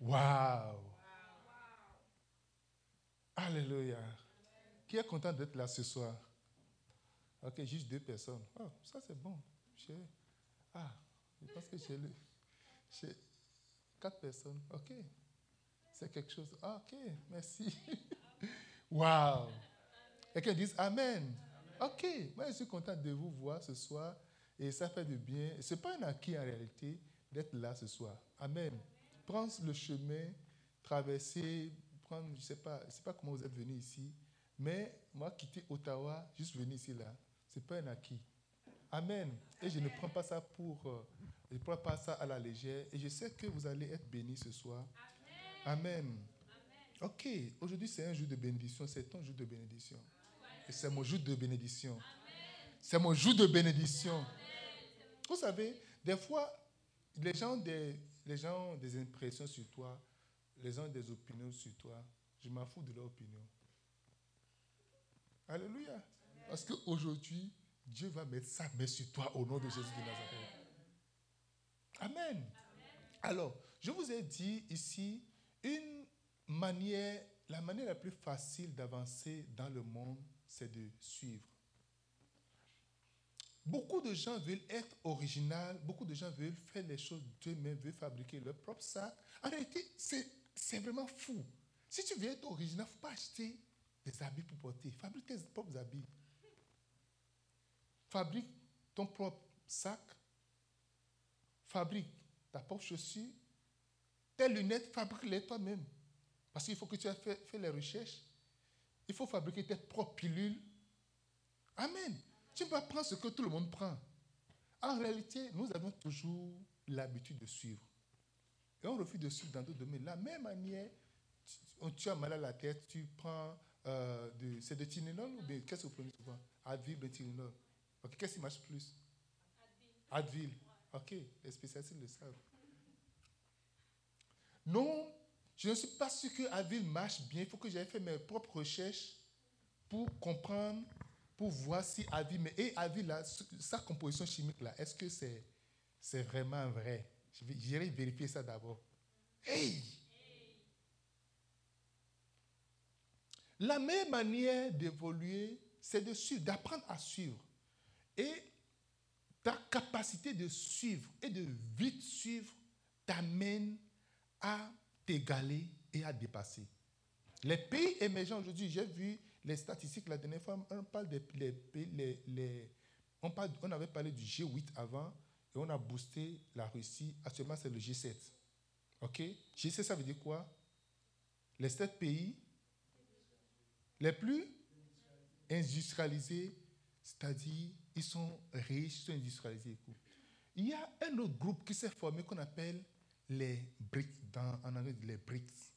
Waouh! Alléluia. Qui est content d'être là ce soir? Ok, juste deux personnes. Oh, ça c'est bon. Ah, je pense que j'ai le. Quatre personnes. Ok. C'est quelque chose. Ah, ok, merci. Waouh! Et qu'ils disent Amen. Ok, moi je suis content de vous voir ce soir et ça fait du bien. Ce n'est pas un acquis en réalité d'être là ce soir. Amen. Prendre le chemin, traverser, prendre, je ne sais pas, sais pas comment vous êtes venu ici, mais moi quitter Ottawa, juste venir ici là, ce n'est pas un acquis. Amen. Et je ne prends pas ça pour, euh, je ne prends pas ça à la légère. Et je sais que vous allez être bénis ce soir. Amen. Ok, aujourd'hui c'est un jour de bénédiction, c'est ton jour de bénédiction. Et c'est mon jour de bénédiction. C'est mon jour de bénédiction. Vous savez, des fois, les gens, des, les gens ont des impressions sur toi, les gens ont des opinions sur toi. Je m'en fous de leur opinion. Alléluia. Parce qu'aujourd'hui, Dieu va mettre sa main sur toi au nom de Jésus de Nazareth. Amen. Alors, je vous ai dit ici une manière, la manière la plus facile d'avancer dans le monde, c'est de suivre. Beaucoup de gens veulent être original, beaucoup de gens veulent faire les choses d'eux-mêmes, veulent fabriquer leur propre sac. En réalité, c'est vraiment fou. Si tu veux être original, il ne faut pas acheter des habits pour porter. Fabrique tes propres habits. Fabrique ton propre sac. Fabrique ta propre chaussure. Tes lunettes, fabrique-les toi-même. Parce qu'il faut que tu aies fait, fait, les recherches. Il faut fabriquer tes propres pilules. Amen. Tu pas prendre ce que tout le monde prend. En réalité, nous avons toujours l'habitude de suivre. Et on refuse de suivre dans d'autres domaines. La même manière, tu, as mal à la tête, tu prends euh, de, c'est de Tylenol ou bien qu'est-ce que vous prenez souvent? Advil, de Tylenol. Qu'est-ce qui marche plus? Advil. Ok, les spécialistes le savent. Non, je ne suis pas sûr que Advil marche bien. Il faut que j'aille faire mes propres recherches pour comprendre, pour voir si mais et Advil, sa composition chimique, là, est-ce que c'est, c'est vraiment vrai? J'irai vérifier ça d'abord. Hey! La meilleure manière d'évoluer, c'est de suivre, d'apprendre à suivre. Et ta capacité de suivre et de vite suivre t'amène à t'égaler et à dépasser. Les pays émergents aujourd'hui, j'ai vu les statistiques la dernière fois, on parle des les, les, on, parle, on avait parlé du G8 avant et on a boosté la Russie. Actuellement, c'est le G7. OK? G7, ça veut dire quoi? Les sept pays les plus industrialisés, c'est-à-dire ils sont riches, ils sont industrialisés. Il y a un autre groupe qui s'est formé qu'on appelle les BRICS, dans, en anglais les BRICS.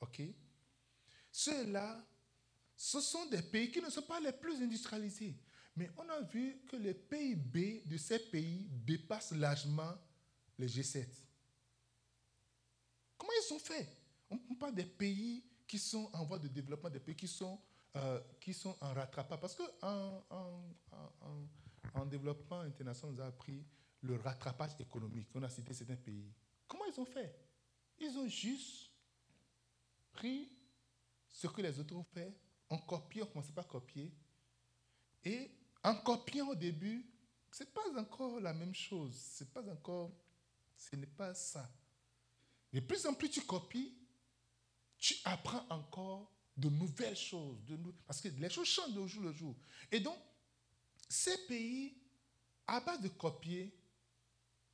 OK? Ceux-là, ce sont des pays qui ne sont pas les plus industrialisés. Mais on a vu que les PIB de ces pays dépassent largement les G7. Comment ils ont fait On parle des pays qui sont en voie de développement, des pays qui sont, euh, en rattrapage. Parce qu'en en, en, en, développement international, on nous a appris le rattrapage économique. On a cité certains pays. Comment ils ont fait? Ils ont juste pris ce que les autres ont fait, ont copié, on commencé par copier. Et en copiant au début, ce n'est pas encore la même chose. C'est pas encore, ce n'est pas ça. De plus en plus tu copies, tu apprends encore de nouvelles choses. De parce que les choses changent de jour le jour. Et donc, ces pays, à base de copier,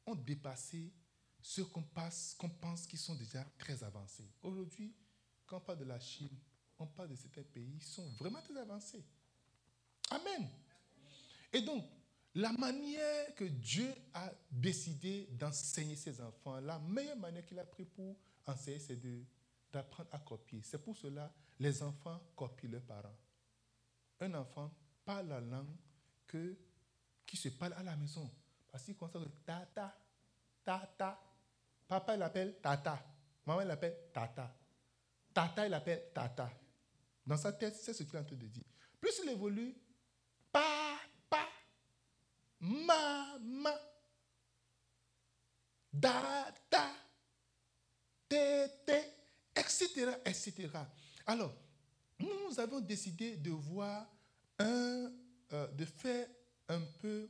ont dépassé ce qu'on pense qu'ils sont déjà très avancés. Aujourd'hui, quand on parle de la Chine, on parle de certains pays sont vraiment très avancés. Amen. Et donc, la manière que Dieu a décidé d'enseigner ses enfants, la meilleure manière qu'il a pris pour enseigner, c'est d'apprendre à copier. C'est pour cela les enfants copient leurs parents. Un enfant parle la langue que, qui se parle à la maison. Parce qu'il constate tata, tata. Papa, l'appelle tata. Maman, l'appelle tata. Tata, il l'appelle tata. Dans sa tête, c'est ce qu'il est en train de dire. Plus il évolue, papa, maman, dada, té était, etc., etc. Alors, nous avons décidé de voir un, euh, de faire un peu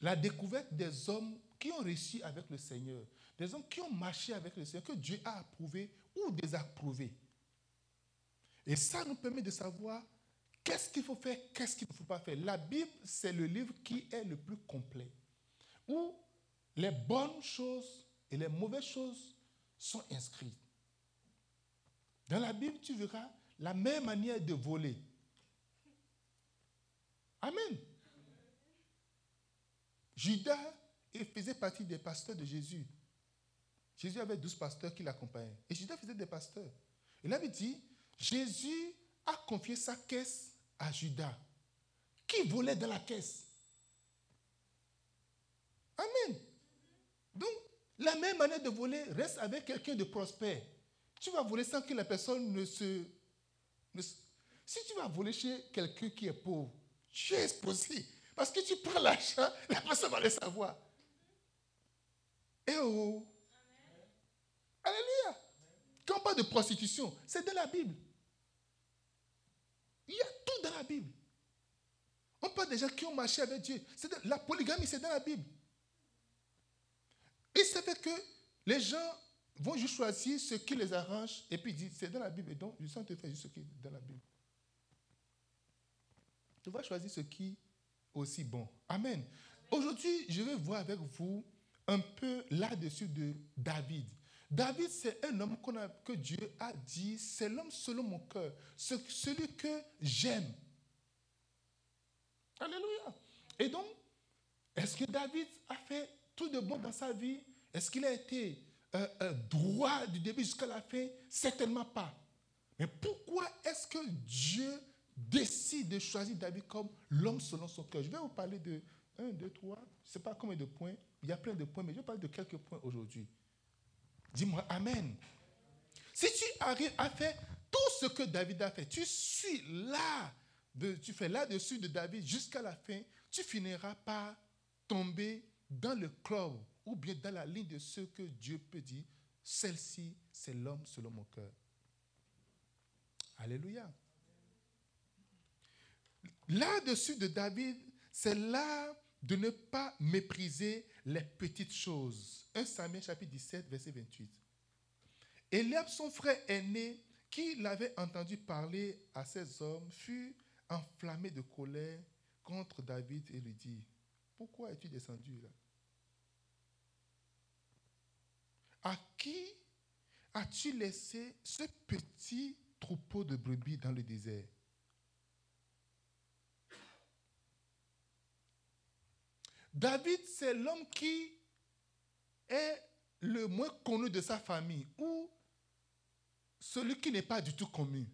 la découverte des hommes qui ont réussi avec le Seigneur, des hommes qui ont marché avec le Seigneur, que Dieu a approuvé ou désapprouvé. Et ça nous permet de savoir qu'est-ce qu'il faut faire, qu'est-ce qu'il ne faut pas faire. La Bible, c'est le livre qui est le plus complet, où les bonnes choses et les mauvaises choses sont inscrites. Dans la Bible, tu verras la même manière de voler. Amen. Judas faisait partie des pasteurs de Jésus. Jésus avait douze pasteurs qui l'accompagnaient. Et Judas faisait des pasteurs. Il avait dit, Jésus a confié sa caisse à Judas, qui volait dans la caisse? Amen. Donc, la même manière de voler reste avec quelqu'un de prospère. Tu vas voler sans que la personne ne se... si tu vas voler chez quelqu'un qui est pauvre, tu es exposé. Parce que tu prends l'argent, la personne va le savoir. Eh oh! Alléluia! Quand on parle de prostitution, c'est dans la Bible. Il y a tout dans la Bible. On parle des gens qui ont marché avec Dieu. la polygamie, c'est dans la Bible. C'est fait que les gens vont juste choisir ce qui les arrange et puis disent, c'est dans la Bible. Et donc, je sens te faire juste ce qui est dans la Bible. Tu vas choisir ce qui est aussi bon. Amen. Aujourd'hui, je vais voir avec vous un peu là-dessus de David. David, c'est un homme que Dieu a dit, c'est l'homme selon mon cœur, celui que j'aime. Alléluia. Et donc, est-ce que David a fait tout de bon dans sa vie? Est-ce qu'il a été euh, euh, droit du début jusqu'à la fin? Certainement pas. Mais pourquoi est-ce que Dieu décide de choisir David comme l'homme selon son cœur? Je vais vous parler de 1, 2, 3, je ne sais pas combien de points, il y a plein de points, mais je vais parler de quelques points aujourd'hui. Dis-moi Amen. Si tu arrives à faire tout ce que David a fait, tu suis là, tu fais là-dessus de David jusqu'à la fin, tu finiras par tomber dans le club ou bien dans la ligne de ce que Dieu peut dire, celle-ci, c'est l'homme selon mon cœur. Alléluia. Là-dessus de David, c'est là de ne pas mépriser les petites choses. 1 Samuel chapitre 17, verset 28. Eliab, son frère aîné, qui l'avait entendu parler à ces hommes, fut enflammé de colère contre David et lui dit, pourquoi es-tu descendu là? À qui as-tu laissé ce petit troupeau de brebis dans le désert? David, c'est l'homme qui est le moins connu de sa famille ou celui qui n'est pas du tout connu.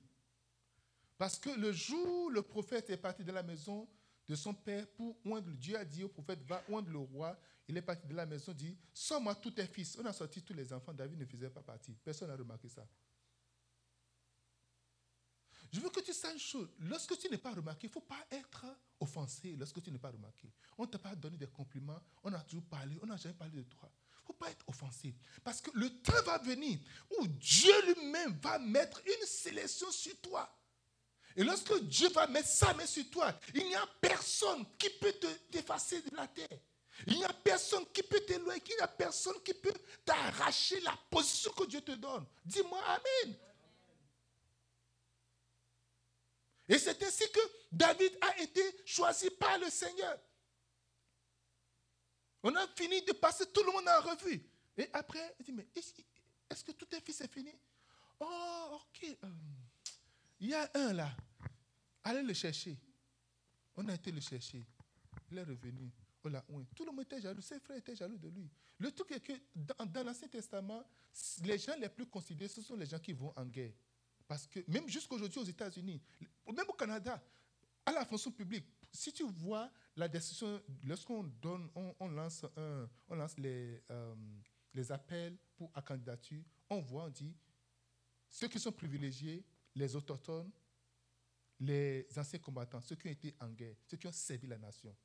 Parce que le jour où le prophète est parti de la maison de son père pour oindre, Dieu a dit au prophète, va oindre le roi. Il est parti de la maison, dit, sors-moi tous tes fils. On a sorti tous les enfants, David ne faisait pas partie. Personne n'a remarqué ça. Je veux que tu saches une chose. Lorsque tu n'es pas remarqué, il ne faut pas être offensé lorsque tu n'es pas remarqué. On ne t'a pas donné des compliments, on a toujours parlé, on n'a jamais parlé de toi. Il ne faut pas être offensé. Parce que le temps va venir où Dieu lui-même va mettre une sélection sur toi. Et lorsque Dieu va mettre sa main sur toi, il n'y a personne qui peut te t'effacer de la terre. Il n'y a personne qui peut t'éloigner, il n'y a personne qui peut t'arracher la position que Dieu te donne. Dis-moi Amen. Et c'est ainsi que David a été choisi par le Seigneur. On a fini de passer tout le monde en revue. Et après, il dit, mais est-ce que tout est fils est fini? Oh, ok. Euh, il y a un là. Allez le chercher. On a été le chercher. Il est revenu. Tout le monde était jaloux. Ses frères étaient jaloux de lui. Le truc est que dans l'Ancien Testament, les gens les plus considérés, ce sont les gens qui vont en guerre. Parce que même jusqu'aujourd'hui aux États-Unis, même au Canada, à la fonction publique, si tu vois la décision, lorsqu'on donne, on, lance, un, on lance les, euh, les appels pour à candidature, on voit, on dit, ceux qui sont privilégiés, les autochtones, les anciens combattants, ceux qui ont été en guerre, ceux qui ont servi la nation.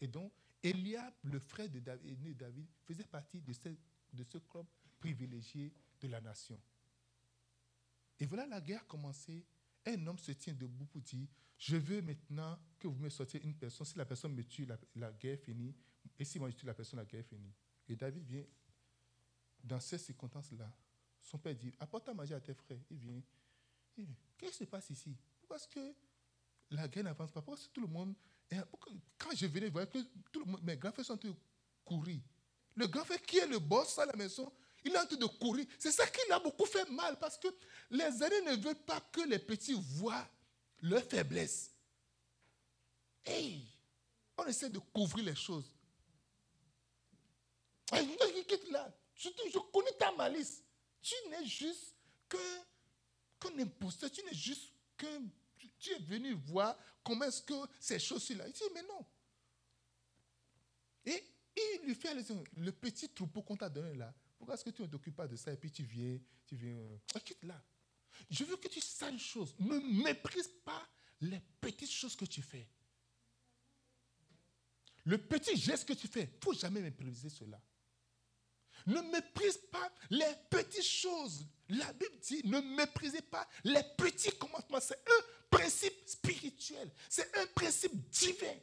Et donc, Eliab, le frère de David, faisait partie de ce, de ce club privilégié de la nation. Et voilà la guerre commencée. Un homme se tient debout pour dire, je veux maintenant que vous me sortiez une personne. Si la personne me tue, la, guerre finit. Et si moi je tue la personne, la guerre finit. Et David vient dans ces circonstances-là. Son père dit, apporte à manger à tes frères. Il vient. Qu'est-ce qui se passe ici? Parce que la guerre n'avance pas? Parce que tout le monde... Quand je venais voir que tout le monde, mes grands frères sont de courir. Le grand frère qui est le boss à la maison, il est en train de courir. C'est ça qui l'a beaucoup fait mal parce que les aînés ne veulent pas que les petits voient leur faiblesse. Hey, on essaie de couvrir les choses. Là. Je, connais ta malice. Tu n'es juste qu'un imposteur. Tu n'es juste qu'un. Tu es venu voir comment est-ce que ces choses-là. Il dit, mais non. Et il lui fait le petit troupeau qu'on t'a donné là. Pourquoi est-ce que tu ne t'occupes pas de ça et puis tu viens, tu viens, euh, quitte là. Je veux que tu saches une chose. Ne méprise pas les petites choses que tu fais. Le petit geste que tu fais, il ne faut jamais mépriser cela. Ne méprise pas les petites choses. La Bible dit, ne méprisez pas les petits commencements. C'est un principe spirituel. C'est un principe divin.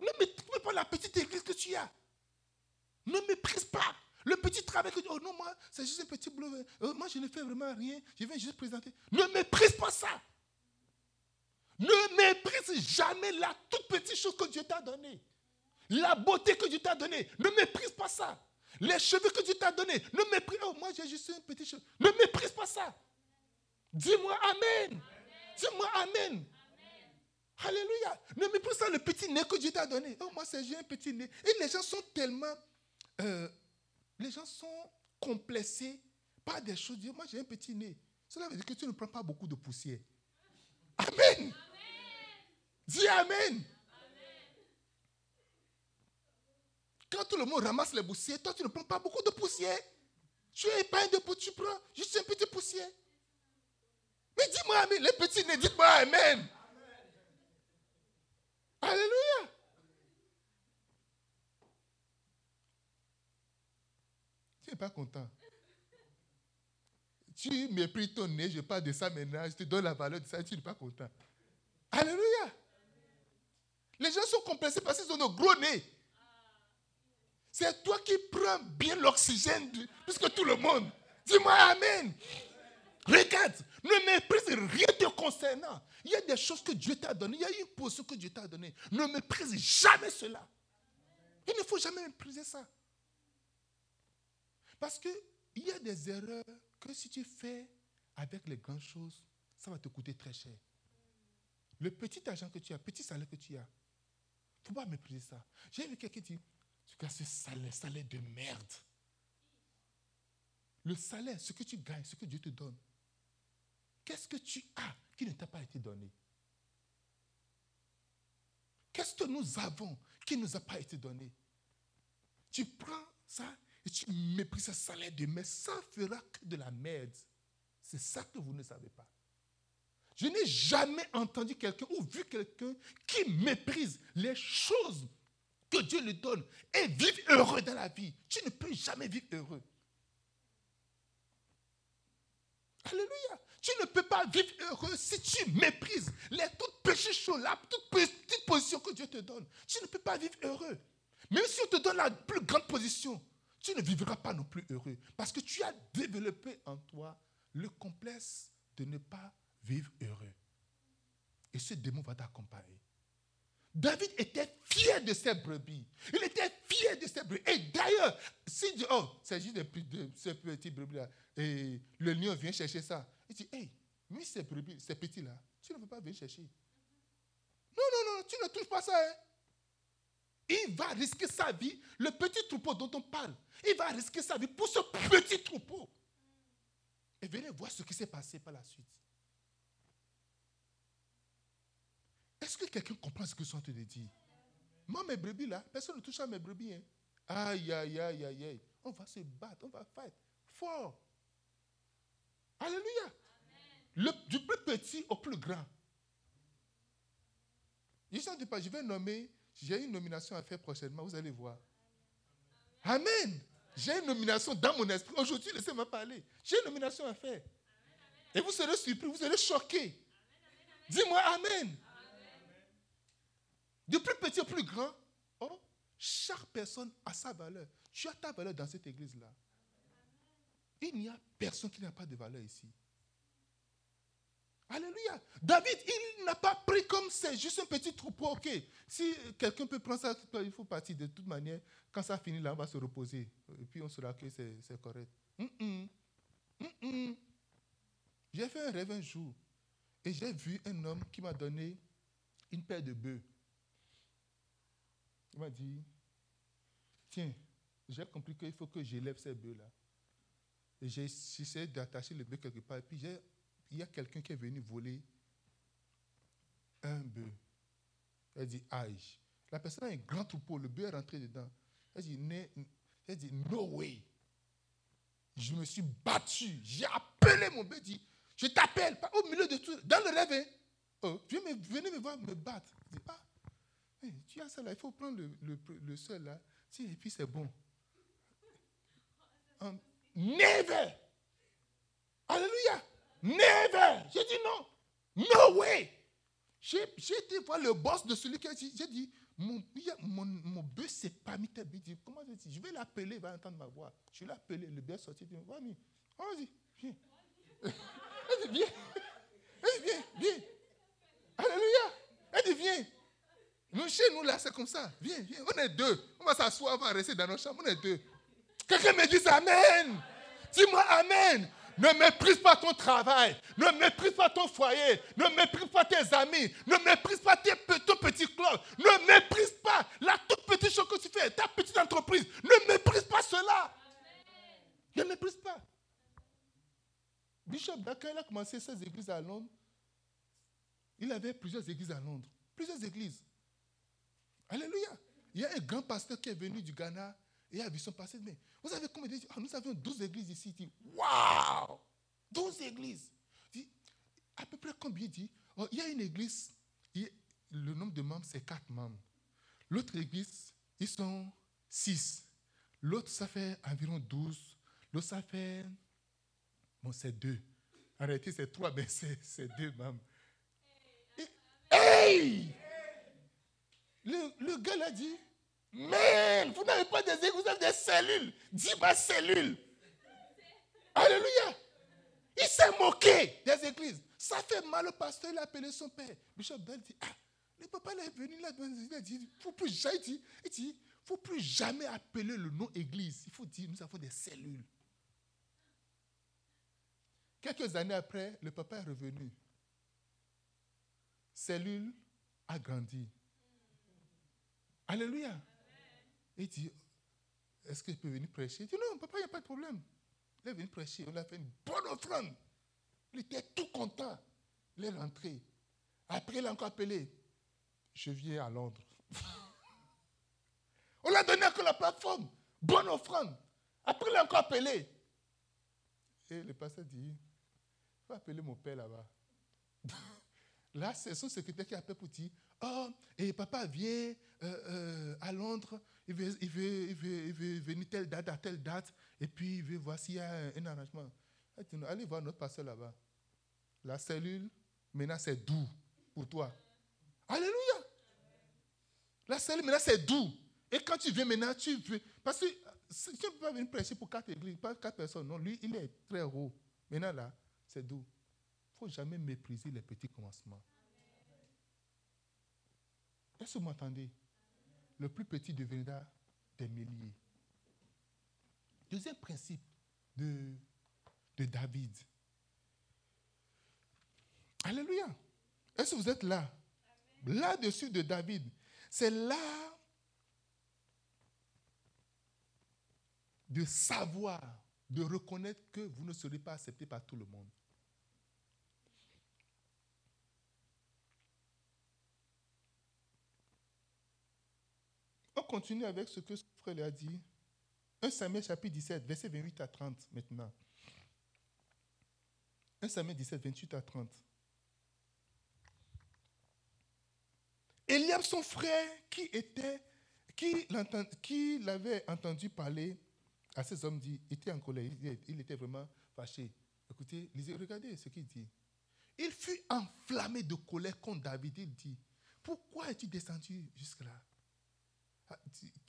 Ne méprise pas la petite église que tu as. Ne méprise pas. Le petit travail que tu oh non, moi, c'est juste un petit boulot. Euh, moi, je ne fais vraiment rien. Je viens juste présenter. Ne méprise pas ça. Ne méprise jamais la toute petite chose que Dieu t'a donnée. La beauté que Dieu t'a donnée. Ne méprise pas ça. Les cheveux que Dieu t'a donnés. Ne méprise Oh, moi, j'ai juste un petit cheveu. Ne méprise pas ça. Dis-moi Amen. Dis-moi Amen. Alléluia. Ne méprise pas le petit nez que Dieu t'a donné. Oh, moi, c'est juste un petit nez. Et les gens sont tellement. Euh, les gens sont complexés par des choses. Moi, j'ai un petit nez. Cela veut dire que tu ne prends pas beaucoup de poussière. Amen. Dis Amen. Quand tout le monde ramasse les poussières, toi, tu ne prends pas beaucoup de poussière. Tu es pas de poussière, tu prends juste un petit poussière. Mais dis-moi Amen. Les petits ne dites pas Amen. Alléluia. Tu n'es pas content. Tu méprises ton nez, je parle de ça maintenant, je te donne la valeur de ça, tu n'es pas content. Alléluia. Les gens sont complexés parce qu'ils ont de gros nez. C'est toi qui prends bien l'oxygène plus que tout le monde. Dis-moi Amen. Regarde, ne méprise rien te concernant. Il y a des choses que Dieu t'a données, il y a une position que Dieu t'a donnée. Ne méprise jamais cela. Il ne faut jamais mépriser ça. Parce qu'il y a des erreurs que si tu fais avec les grandes choses, ça va te coûter très cher. Le petit argent que tu as, petit salaire que tu as, il ne faut pas mépriser ça. J'ai vu quelqu'un dire, tu cas, ce salaire, salaire de merde. Le salaire, ce que tu gagnes, ce que Dieu te donne, qu'est-ce que tu as qui ne t'a pas été donné? Qu'est-ce que nous avons qui ne nous a pas été donné? Tu prends ça et tu méprises ce salaire de merde. Ça fera que de la merde. C'est ça que vous ne savez pas. Je n'ai jamais entendu quelqu'un ou vu quelqu'un qui méprise les choses que Dieu lui donne et vive heureux dans la vie. Tu ne peux jamais vivre heureux. Alléluia. Tu ne peux pas vivre heureux si tu méprises les toutes petites choses, la toute petite position que Dieu te donne. Tu ne peux pas vivre heureux. Même si on te donne la plus grande position, tu ne vivras pas non plus heureux. Parce que tu as développé en toi le complexe de ne pas vivre heureux. Et ce démon va t'accompagner. David était fier de ses brebis. Il était fier de ses brebis. Et d'ailleurs, si oh, c'est juste de, ces petits brebis-là, et le lion vient chercher ça, il dit, hey, mais ces brebis, ces petits-là, tu ne veux pas venir chercher? Non, non, non, tu ne touches pas ça. Hein. Il va risquer sa vie. Le petit troupeau dont on parle, il va risquer sa vie pour ce petit troupeau. Et venez voir ce qui s'est passé par la suite. Est-ce que quelqu'un comprend ce que je suis en train de dire? Moi, mes brebis là, personne ne touche à mes brebis. Hein. Aïe, aïe, aïe, aïe, aïe. On va se battre, on va fight. Fort. Alléluia. Le, du plus petit au plus grand. Je pas, je vais nommer, j'ai une nomination à faire prochainement, vous allez voir. Amen. J'ai une nomination dans mon esprit. Aujourd'hui, laissez-moi parler. J'ai une nomination à faire. Et vous serez surpris, vous serez choqués. Dis-moi Amen. Du plus petit au plus grand, oh, chaque personne a sa valeur. Tu as ta valeur dans cette église-là. Il n'y a personne qui n'a pas de valeur ici. Alléluia. David, il n'a pas pris comme c'est juste un petit troupeau. Ok, si quelqu'un peut prendre ça, il faut partir. De toute manière, quand ça finit là, on va se reposer. Et puis on sera que c'est correct. J'ai fait un rêve un jour. Et j'ai vu un homme qui m'a donné une paire de bœufs. Il m'a dit, tiens, j'ai compris qu'il faut que j'élève ces bœufs-là. Et j'ai essayé d'attacher le bœuf quelque part. Et puis il y a quelqu'un qui est venu voler un bœuf. Elle dit, aïe. La personne a un grand troupeau, le bœuf est rentré dedans. Elle dit, elle dit no way. Je me suis battu. J'ai appelé mon bœuf. dit, je t'appelle, au milieu de tout, dans le rêve. Hein. Oh, venez me voir me battre. Je dis, ah, tu as ça là, il faut prendre le, le, le seul là. et puis c'est bon. never. Alléluia. Never. J'ai dit non. No way. J'ai été voir le boss de celui qui a dit, j'ai dit, mon, mon, mon bœuf s'est pas mis tête. comment je je vais l'appeler, il va entendre ma voix. Je l'ai appelé, le bœuf sorti, il dit, vas-y, viens. Elle dit, viens. Elle dit, viens, viens. Alléluia. Elle dit, viens. Nous, chez nous, là, c'est comme ça. Viens, viens. On est deux. On va s'asseoir, on va rester dans nos chambres. On est deux. Quelqu'un me dit Amen. Dis-moi Amen. Ne méprise pas ton travail. Ne méprise pas ton foyer. Ne méprise pas tes amis. Ne méprise pas tes, ton petit. Ne méprise pas la toute petite chose que tu fais, ta petite entreprise. Ne méprise pas cela. Ne méprise pas. Bishop quand il a commencé ses églises à Londres, il avait plusieurs églises à Londres. Plusieurs églises. Alléluia. Il y a un grand pasteur qui est venu du Ghana et a vu son pasteur. Mais vous savez combien dit, ah, Nous avions 12 églises ici. Il dit Waouh 12 églises. Il dit, à peu près combien il dit oh, Il y a une église, le nombre de membres, c'est 4 membres. L'autre église, ils sont 6. L'autre, ça fait environ 12. L'autre, ça fait Bon, c'est deux. En réalité, c'est trois, mais c'est deux même. hey! Le, le gars l'a dit, mais vous n'avez pas des églises, vous avez des cellules. Dis ma cellule. Alléluia. Il s'est moqué des églises. Ça fait mal au pasteur, il a appelé son père. Bishop Bell dit, ah, le papa est venu là, il a dit, il faut plus jamais, il dit, faut plus jamais appeler le nom église. Il faut dire, nous avons des cellules. Quelques années après, le papa est revenu. Cellule a grandi. Alléluia. Il dit, est-ce que je peux venir prêcher? Il dit, non, papa, il n'y a pas de problème. Il est venu prêcher, on a fait une bonne offrande. Il était tout content. Il est rentré. Après, il a encore appelé. Je viens à Londres. on l'a donné que la plateforme. Bonne offrande. Après, il a encore appelé. Et le pasteur dit, vais appeler mon père là-bas. Là, c'est son secrétaire qui appelle pour dire Oh, et papa vient euh, euh, à Londres, il veut, il, veut, il, veut, venir telle date à telle date, et puis il veut voir s'il y a un, arrangement. Allez voir notre pasteur là-bas. La cellule, maintenant, c'est doux pour toi. Alléluia. La cellule, maintenant, c'est doux. Et quand tu viens maintenant, tu veux. Parce que tu ne peux pas venir prêcher pour quatre églises, pas quatre personnes. Non, lui, il est très haut. Maintenant, là, c'est doux. Il ne faut jamais mépriser les petits commencements. Est-ce que vous m'entendez? Le plus petit deviendra des milliers. Deuxième principe de, de David. Alléluia. Est-ce que vous êtes là? Là-dessus de David. C'est là de savoir, de reconnaître que vous ne serez pas accepté par tout le monde. Continue avec ce que ce frère lui a dit. 1 Samuel chapitre 17, verset 28 à 30 maintenant. 1 Samuel 17, 28 à 30. Eliab, son frère, qui était, qui l'avait entendu parler, à ces hommes dit, était en colère, il était vraiment fâché. Écoutez, lisez, regardez ce qu'il dit. Il fut enflammé de colère contre David. Il dit, pourquoi es-tu descendu jusque-là?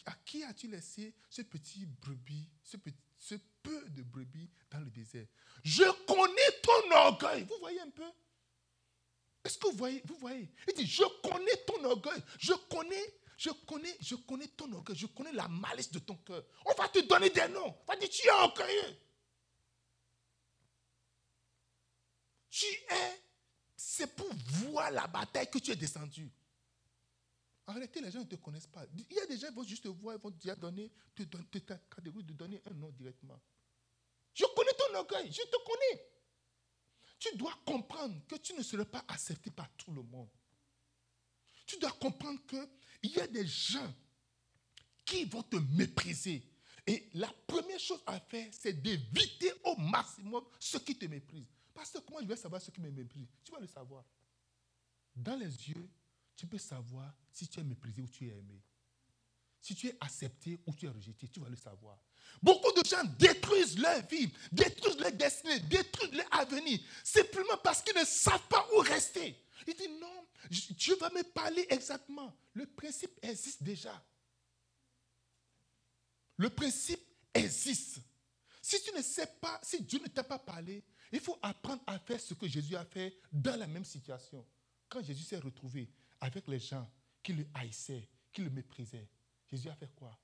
À, qui as-tu laissé ce petit brebis, ce, ce peu de brebis dans le désert? Je connais ton orgueil. Vous voyez un peu? Est-ce que vous voyez, vous voyez? Il dit, je connais ton orgueil. Je connais je connais, je connais ton orgueil, je connais la malice de ton cœur. On va te donner des noms. On va dire, tu es orgueilleux. Tu es, c'est pour voir la bataille que tu es descendu. En réalité, les gens ne te connaissent pas. Il y a des gens qui vont juste te voir, ils vont te donner, te, donner un nom directement. Je connais ton orgueil, je te connais. Tu dois comprendre que tu ne seras pas accepté par tout le monde. Tu dois comprendre qu'il y a des gens qui vont te mépriser. Et la première chose à faire, c'est d'éviter au maximum ceux qui te méprisent. Parce que comment je vais savoir ceux qui me méprisent Tu vas le savoir. Dans les yeux, tu peux savoir si tu es méprisé ou tu es aimé. Si tu es accepté ou tu es rejeté, tu vas le savoir. Beaucoup de gens détruisent leur vie, détruisent leur destinée, détruisent leur avenir, simplement parce qu'ils ne savent pas où rester. Il dit non, Dieu va me parler exactement. Le principe existe déjà. Le principe existe. Si tu ne sais pas, si Dieu ne t'a pas parlé, il faut apprendre à faire ce que Jésus a fait dans la même situation. Quand Jésus s'est retrouvé avec les gens qui le haïssaient, qui le méprisaient, Jésus a fait quoi?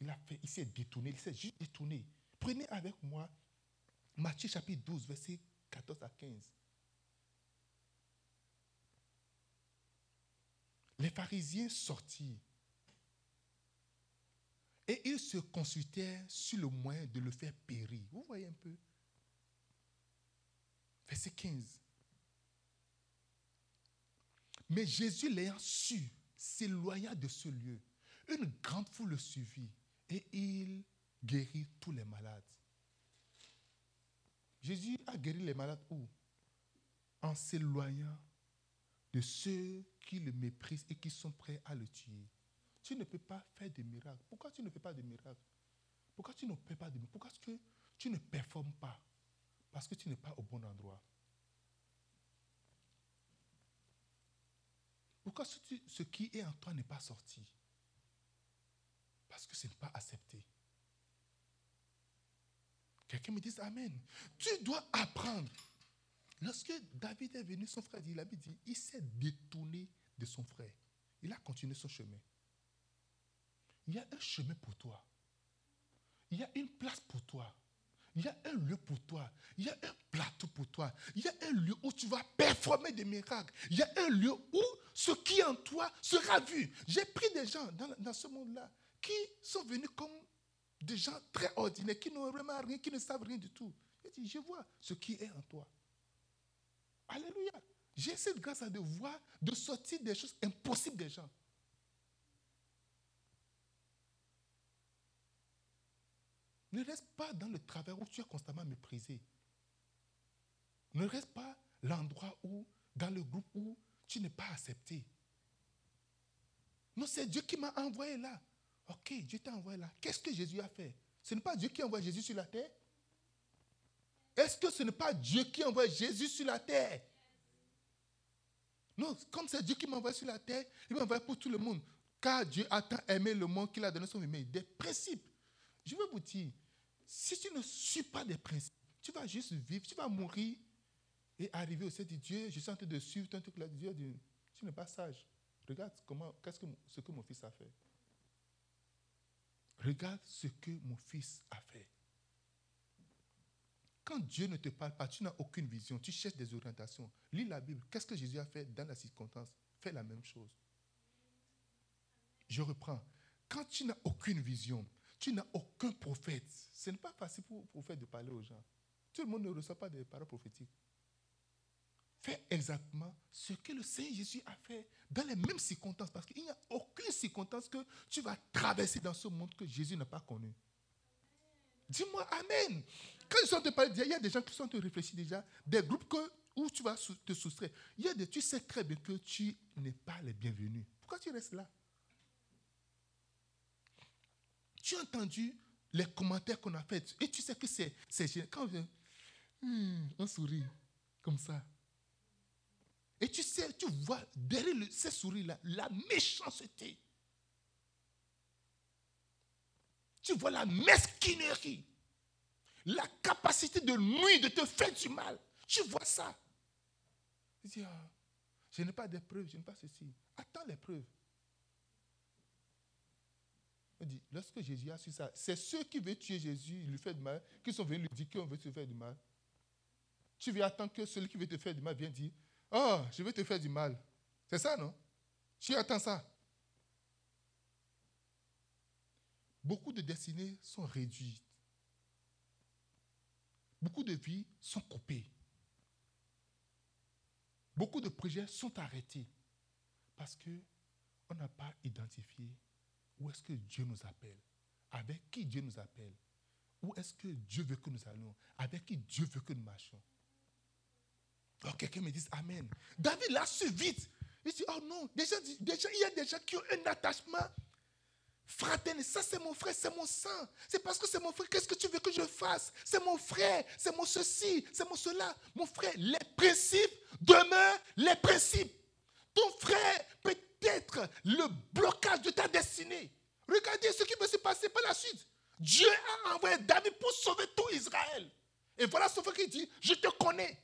Il il s'est détourné, il s'est juste détourné. Prenez avec moi Matthieu chapitre 12, verset 14 à 15. Les pharisiens sortirent et ils se consultèrent sur le moyen de le faire périr. Vous voyez un peu? Verset 15. Mais Jésus l'ayant su, s'éloigna de ce lieu. Une grande foule le suivit et il guérit tous les malades. Jésus a guéri les malades où? En s'éloignant de ceux qui le méprisent et qui sont prêts à le tuer. Tu ne peux pas faire de miracles. Pourquoi tu ne fais pas de miracles Pourquoi tu ne fais pas de miracles Pourquoi que tu ne performes pas? Parce que tu n'es pas au bon endroit. Pourquoi ce qui est en toi n'est pas sorti? Parce que ce n'est pas accepté. Quelqu'un me dit Amen. Tu dois apprendre Lorsque David est venu, son frère dit, il a dit, il s'est détourné de son frère. Il a continué son chemin. Il y a un chemin pour toi. Il y a une place pour toi. Il y a un lieu pour toi. Il y a un plateau pour toi. Il y a un lieu où tu vas performer des miracles. Il y a un lieu où ce qui est en toi sera vu. J'ai pris des gens dans, ce monde-là qui sont venus comme des gens très ordinaires, qui n'ont vraiment rien, qui ne savent rien du tout. Je dis, je vois ce qui est en toi. Alléluia. J'ai cette grâce à de voir, de sortir des choses impossibles des gens. Ne reste pas dans le travail où tu es constamment méprisé. Ne reste pas l'endroit où, dans le groupe où tu n'es pas accepté. Non, c'est Dieu qui m'a envoyé là. Ok, Dieu t'a envoyé là. Qu'est-ce que Jésus a fait? Ce n'est pas Dieu qui a envoyé Jésus sur la terre? Est-ce que ce n'est pas Dieu qui envoie Jésus sur la terre? Non, comme c'est Dieu qui m'envoie sur la terre, il m'envoie pour tout le monde. Car Dieu a tant aimé le monde qu'il a donné son aimé. Des principes. Je veux vous dire, si tu ne suis pas des principes, tu vas juste vivre, tu vas mourir et arriver au ciel de Dieu. Je suis en train de suivre ton truc là. Dieu dit, tu n'es pas sage. Regarde comment, qu'est-ce que, ce que mon fils a fait. Regarde ce que mon fils a fait. Quand Dieu ne te parle pas, tu n'as aucune vision, tu cherches des orientations. Lis la Bible. Qu'est-ce que Jésus a fait dans la circonstance? Fais la même chose. Je reprends. Quand tu n'as aucune vision, tu n'as aucun prophète, ce n'est pas facile pour le prophète de parler aux gens. Tout le monde ne reçoit pas des paroles prophétiques. Fais exactement ce que le Seigneur Jésus a fait dans les mêmes circonstances, parce qu'il n'y a aucune circonstance que tu vas traverser dans ce monde que Jésus n'a pas connu. Dis-moi Amen. Quand ils sont te parler, il y a des gens qui sont te réfléchir déjà, des groupes que, où tu vas te soustraire. Il y a des, tu sais très bien que tu n'es pas le bienvenu. Pourquoi tu restes là? Tu entendu les commentaires qu'on a faits. Et tu sais que c'est. Quand hmm, on, sourit comme ça. Et tu sais, tu vois derrière ces souris-là la méchanceté. Tu vois la mesquinerie, la capacité de nuire, de te faire du mal. Tu vois ça. Tu dis, ah, je n'ai pas de preuves, je n'ai pas ceci. Attends les preuves. Dit, lorsque Jésus a su ça, c'est ceux qui veulent tuer Jésus, lui fait du mal, qui sont venus lui dire qu'on veut te faire du mal. Tu viens attendre que celui qui veut te faire du mal vienne dire, oh, je veux te faire du mal. C'est ça, non? Tu attends ça. Beaucoup de destinées sont réduites. Beaucoup de vies sont coupées. Beaucoup de projets sont arrêtés parce qu'on n'a pas identifié où est-ce que Dieu nous appelle, avec qui Dieu nous appelle, où est-ce que Dieu veut que nous allions, avec qui Dieu veut que nous marchions? Alors quelqu'un me dit Amen. David l'a su vite. Il dit, oh non, déjà, déjà, il y a des gens qui ont un attachement fraternel. Ça, c'est mon frère, c'est mon sang. C'est parce que c'est mon frère. Qu'est-ce que tu veux que je fasse? C'est mon frère, c'est mon ceci, c'est mon cela. Mon frère, les principes demeurent les principes. Ton frère peut être le blocage de ta destinée. Regardez ce qui peut se passer par la suite. Dieu a envoyé David pour sauver tout Israël. Et voilà ce qui dit, je te connais.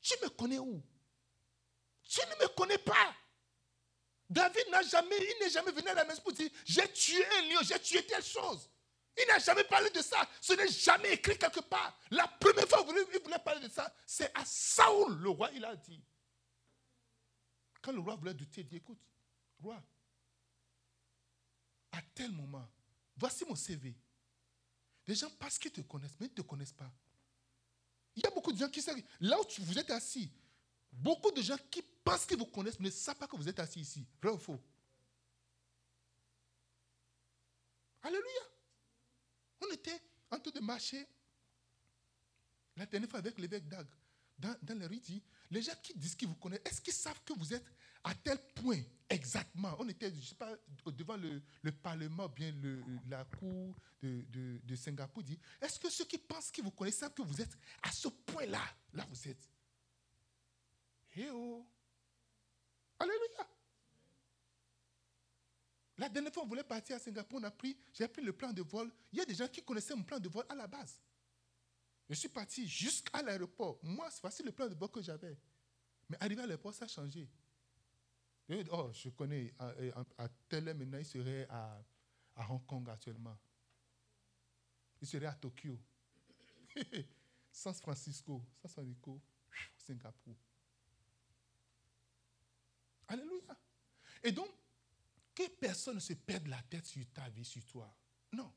Tu me connais où? Tu ne me connais pas. David n'a jamais, il n'est jamais venu à la maison pour dire, j'ai tué un lion, j'ai tué telle chose. Il n'a jamais parlé de ça. Ce n'est jamais écrit quelque part. La première fois qu'il voulait parler de ça, c'est à Saoul, le roi, il a dit. Quand le roi voulait douter, il dit, écoute, roi, à tel moment, voici mon CV. Les gens parce qu'ils te connaissent, mais ils ne te connaissent pas. Il y a beaucoup de gens qui savent, là où vous êtes assis, beaucoup de gens qui pensent qu'ils vous connaissent, ne savent pas que vous êtes assis ici. Vrai ou faux? Alléluia. On était en train de marcher la dernière fois avec l'évêque Dag. Dans, dans le dit, les gens qui disent qu'ils vous connaissent, est-ce qu'ils savent que vous êtes à tel point exactement On était, devant le, Parlement, bien le, la cour de, Singapour, dit, est-ce que ceux qui pensent qu'ils vous connaissent que vous êtes à ce point-là Là, vous êtes? Eh oh Alléluia La dernière fois, on voulait partir à Singapour, on a pris, j'ai pris le plan de vol. Il y a des gens qui connaissaient mon plan de vol à la base. Je suis parti jusqu'à l'aéroport. Moi, voici le plan de vol que j'avais. Mais arrivé à l'aéroport, ça a changé. Oh, je connais, à, tel maintenant, il serait à, Hong Kong actuellement. Il serait à Tokyo. San Francisco, San Francisco, Singapour. Alléluia. Et donc, que personne ne se perde la tête sur ta vie, sur toi. Non.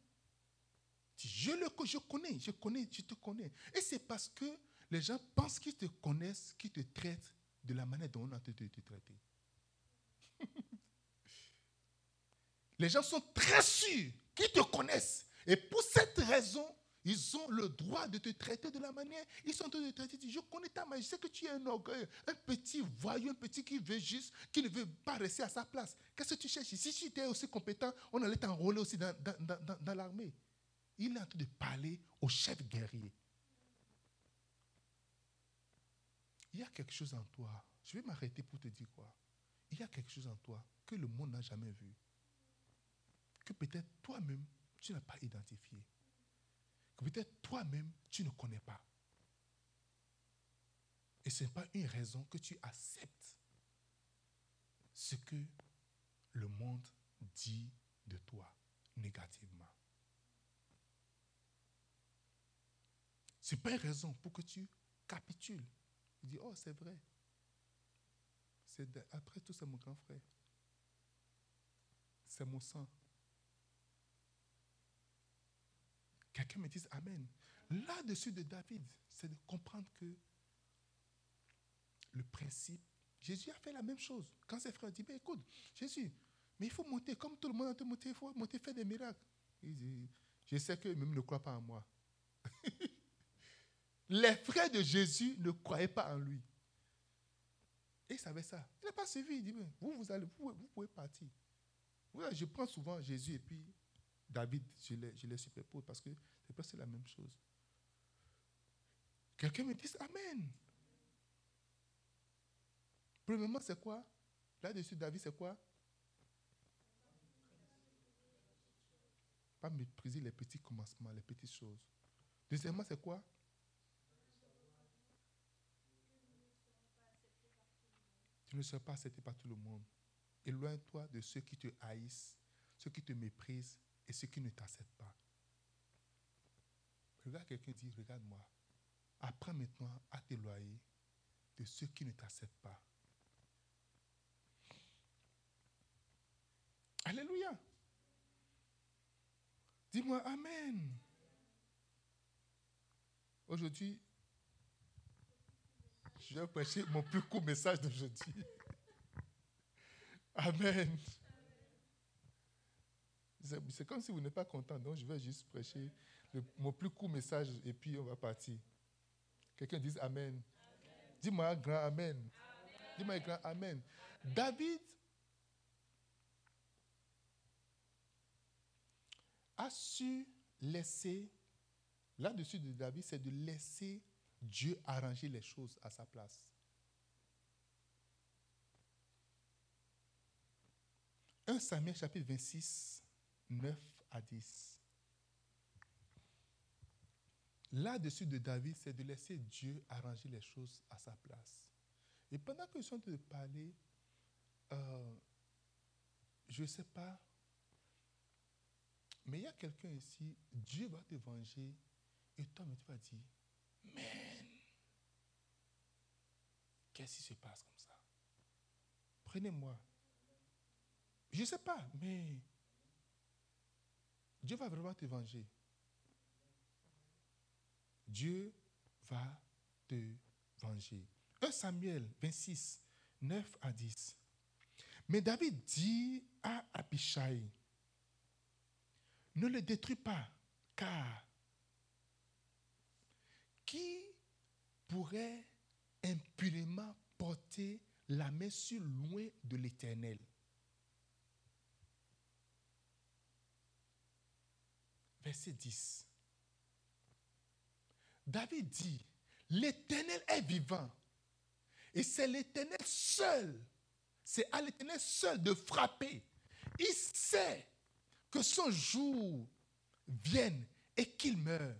Je le connais, je connais, je te connais. Et c'est parce que les gens pensent qu'ils te connaissent, qu'ils te traitent de la manière dont on a te, te, te traiter. Les gens sont très sûrs qu'ils te connaissent. Et pour cette raison, ils ont le droit de te traiter de la manière. Ils sont en train de te traiter. Je connais ta magie. Je que tu es un orgueil, un petit voyou, un petit qui veut juste, qui ne veut pas rester à sa place. Qu'est-ce que tu cherches Si tu étais aussi compétent, on allait t'enrôler aussi dans l'armée. Il est en train de parler au chef guerrier. Il y a quelque chose en toi. Je vais m'arrêter pour te dire quoi. Il y a quelque chose en toi que le monde n'a jamais vu. Que peut-être toi-même, tu n'as pas identifié. Que peut-être toi-même, tu ne connais pas. Et ce n'est pas une raison que tu acceptes ce que le monde dit de toi négativement. Ce n'est pas une raison pour que tu capitules. Tu dis, oh, c'est vrai. après tout, c'est mon grand frère. C'est mon sang. Quelqu'un me dit Amen. Là-dessus de David, c'est de comprendre que le principe, Jésus a fait la même chose. Quand ses frères disent, écoute, Jésus, mais il faut monter, comme tout le monde a monté, il faut monter, faire des miracles. Il dit, je sais qu'eux même ne croient pas en moi. Les frères de Jésus ne croyaient pas en lui. Et il savait ça. Il n'a pas suivi. Il dit, vous, vous, allez, vous, pouvez partir. Je prends souvent Jésus et puis David, je les, je les superpose parce que c'est presque la même chose. Quelqu'un me dit Amen. Premièrement, c'est quoi? Là-dessus, David, c'est quoi? Pas mépriser les petits commencements, les petites choses. Deuxièmement, c'est quoi? Tu ne seras pas accepté par tout le monde. Éloigne-toi de ceux qui te haïssent, ceux qui te méprisent et ceux qui ne t'acceptent pas. Regarde quelqu'un dit, regarde-moi. Apprends maintenant à t'éloigner de ceux qui ne t'acceptent pas. Alléluia. Dis-moi Amen. Aujourd'hui, je vais prêcher mon plus court message d'aujourd'hui. Amen. C'est comme si vous n'êtes pas content, donc je vais juste prêcher mon plus court message et puis on va partir. Quelqu'un dise Amen. Dis-moi un grand Amen. Dis-moi un grand Amen. David a su laisser, là-dessus de David, c'est de laisser Dieu arranger les choses à sa place. 1 Samuel chapitre 26, 9 à 10. Là-dessus de David, c'est de laisser Dieu arranger les choses à sa place. Et pendant que je suis en train de parler, euh, je ne sais pas, mais il y a quelqu'un ici, Dieu va te venger, et toi, tu vas dire, man, qu'est-ce qui se passe comme ça? Prenez-moi. Je ne sais pas, mais Dieu va vraiment te venger. Dieu va te venger. 1 Samuel 26, 9 à 10. Mais David dit à Abishai, ne le détruis pas, car qui pourrait impunément porter la main sur loin de l'Éternel? Verset 10. David dit, l'Éternel est vivant. Et c'est l'Éternel seul, c'est à l'Éternel seul de frapper. Il sait que son jour vienne et qu'il meure.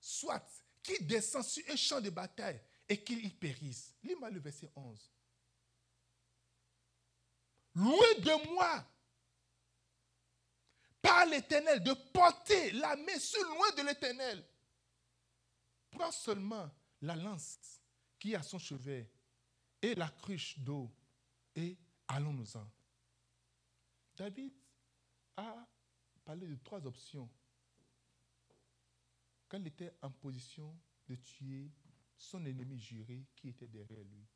Soit qu'il descend sur un champ de bataille et qu'il y périsse. Lis-moi le verset 11. Loin de moi, par l'Éternel, de porter la main sur loin de l'Éternel. Prends seulement la lance qui est à son chevet et la cruche d'eau et allons-nous-en. David a parlé de trois options quand il était en position de tuer son ennemi juré qui était derrière lui.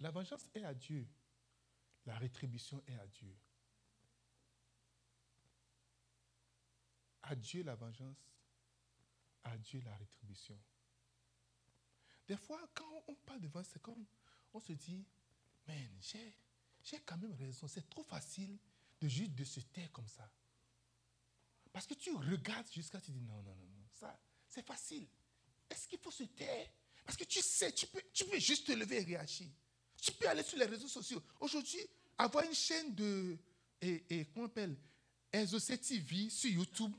La vengeance est à Dieu. La rétribution est à Dieu. À Dieu la vengeance, à Dieu la rétribution. Des fois, quand on parle de vengeance, c'est comme on se dit, mais j'ai quand même raison. C'est trop facile de juste de se taire comme ça. Parce que tu regardes jusqu'à tu dis non, non, non, non, ça, c'est facile. Est-ce qu'il faut se taire? Parce que tu sais, tu peux, tu peux juste te lever et réagir. Tu peux aller sur les réseaux sociaux. Aujourd'hui, avoir une chaîne de, et, et comment on appelle, SOC TV sur YouTube,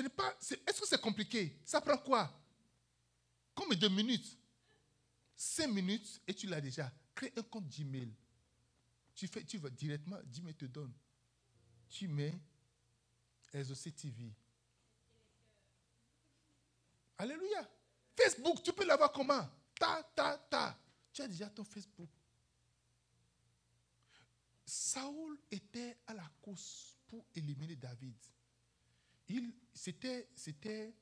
est-ce que c'est compliqué? Ça prend quoi? Combien de minutes 5 minutes et tu l'as déjà. Crée un compte Gmail. Tu, fais, tu vas directement, Gmail te donne. Tu mets SOC TV. Alléluia. Facebook, tu peux l'avoir comment? Ta, ta, ta. Tu as déjà ton Facebook. Saoul était à la course pour éliminer David. C'était, c'était,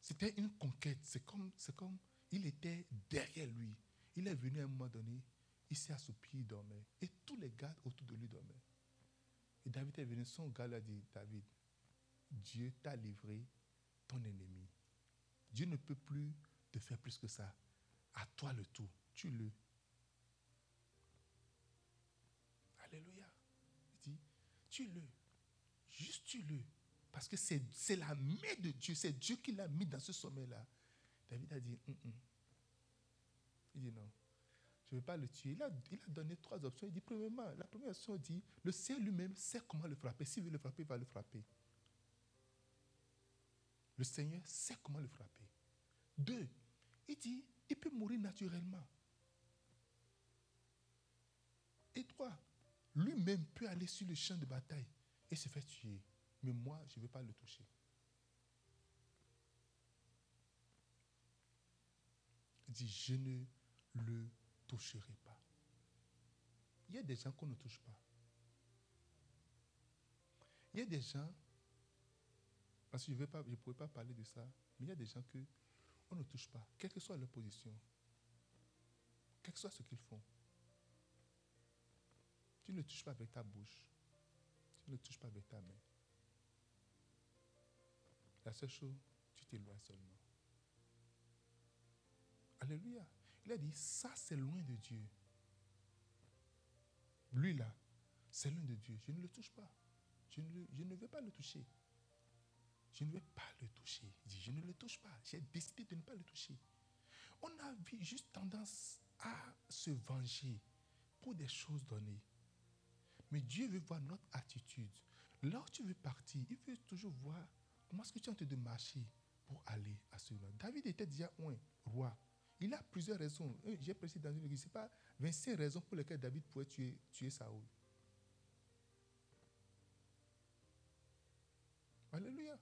c'était une conquête. C'est comme, c'est comme, il était derrière lui. Il est venu à un moment donné, il s'est assoupi, il dormait. Et tous les gars autour de lui dormaient. Et David est venu, son gars lui a dit, David, Dieu t'a livré ton ennemi. Dieu ne peut plus te faire plus que ça. À toi le tout. Tue-le. Alléluia. Il dit, tue-le. Juste tue-le. Parce que c'est la main de Dieu. C'est Dieu qui l'a mis dans ce sommet-là. David a dit, hum, hum. il dit non. Je ne vais pas le tuer. Il a, il a, donné trois options. Il dit, premièrement, la première option dit, le Seigneur lui-même sait comment le frapper. S'il veut le frapper, il va le frapper. Le Seigneur sait comment le frapper. Deux, il dit, il peut mourir naturellement. Et trois, lui-même peut aller sur le champ de bataille et se faire tuer. Mais moi, je ne vais pas le toucher. Il dit, je ne le toucherai pas. Il y a des gens qu'on ne touche pas. Il y a des gens, parce que je ne pourrais pas parler de ça, mais il y a des gens que on ne touche pas, quelle que soit leur position, quel que soit ce qu'ils font. Tu ne touches pas avec ta bouche, tu ne touches pas avec ta main. La seule chose, tu t'éloignes seulement. Alléluia. Il a dit, ça c'est loin de Dieu. Lui là, c'est loin de Dieu. Je ne le touche pas. Je ne, je ne vais pas le toucher. Je ne vais pas le toucher. Il dit, je ne le touche pas. J'ai décidé de ne pas le toucher. On a juste tendance à se venger pour des choses données. Mais Dieu veut voir notre attitude. Où tu veux partir, il veut toujours voir comment est-ce que tu es en train de marcher pour aller à ce David était déjà un roi. Il a plusieurs raisons. Euh, j'ai précisé dans une église, ce pas 25 raisons pour lesquelles David pouvait tuer, Saoul. Alléluia.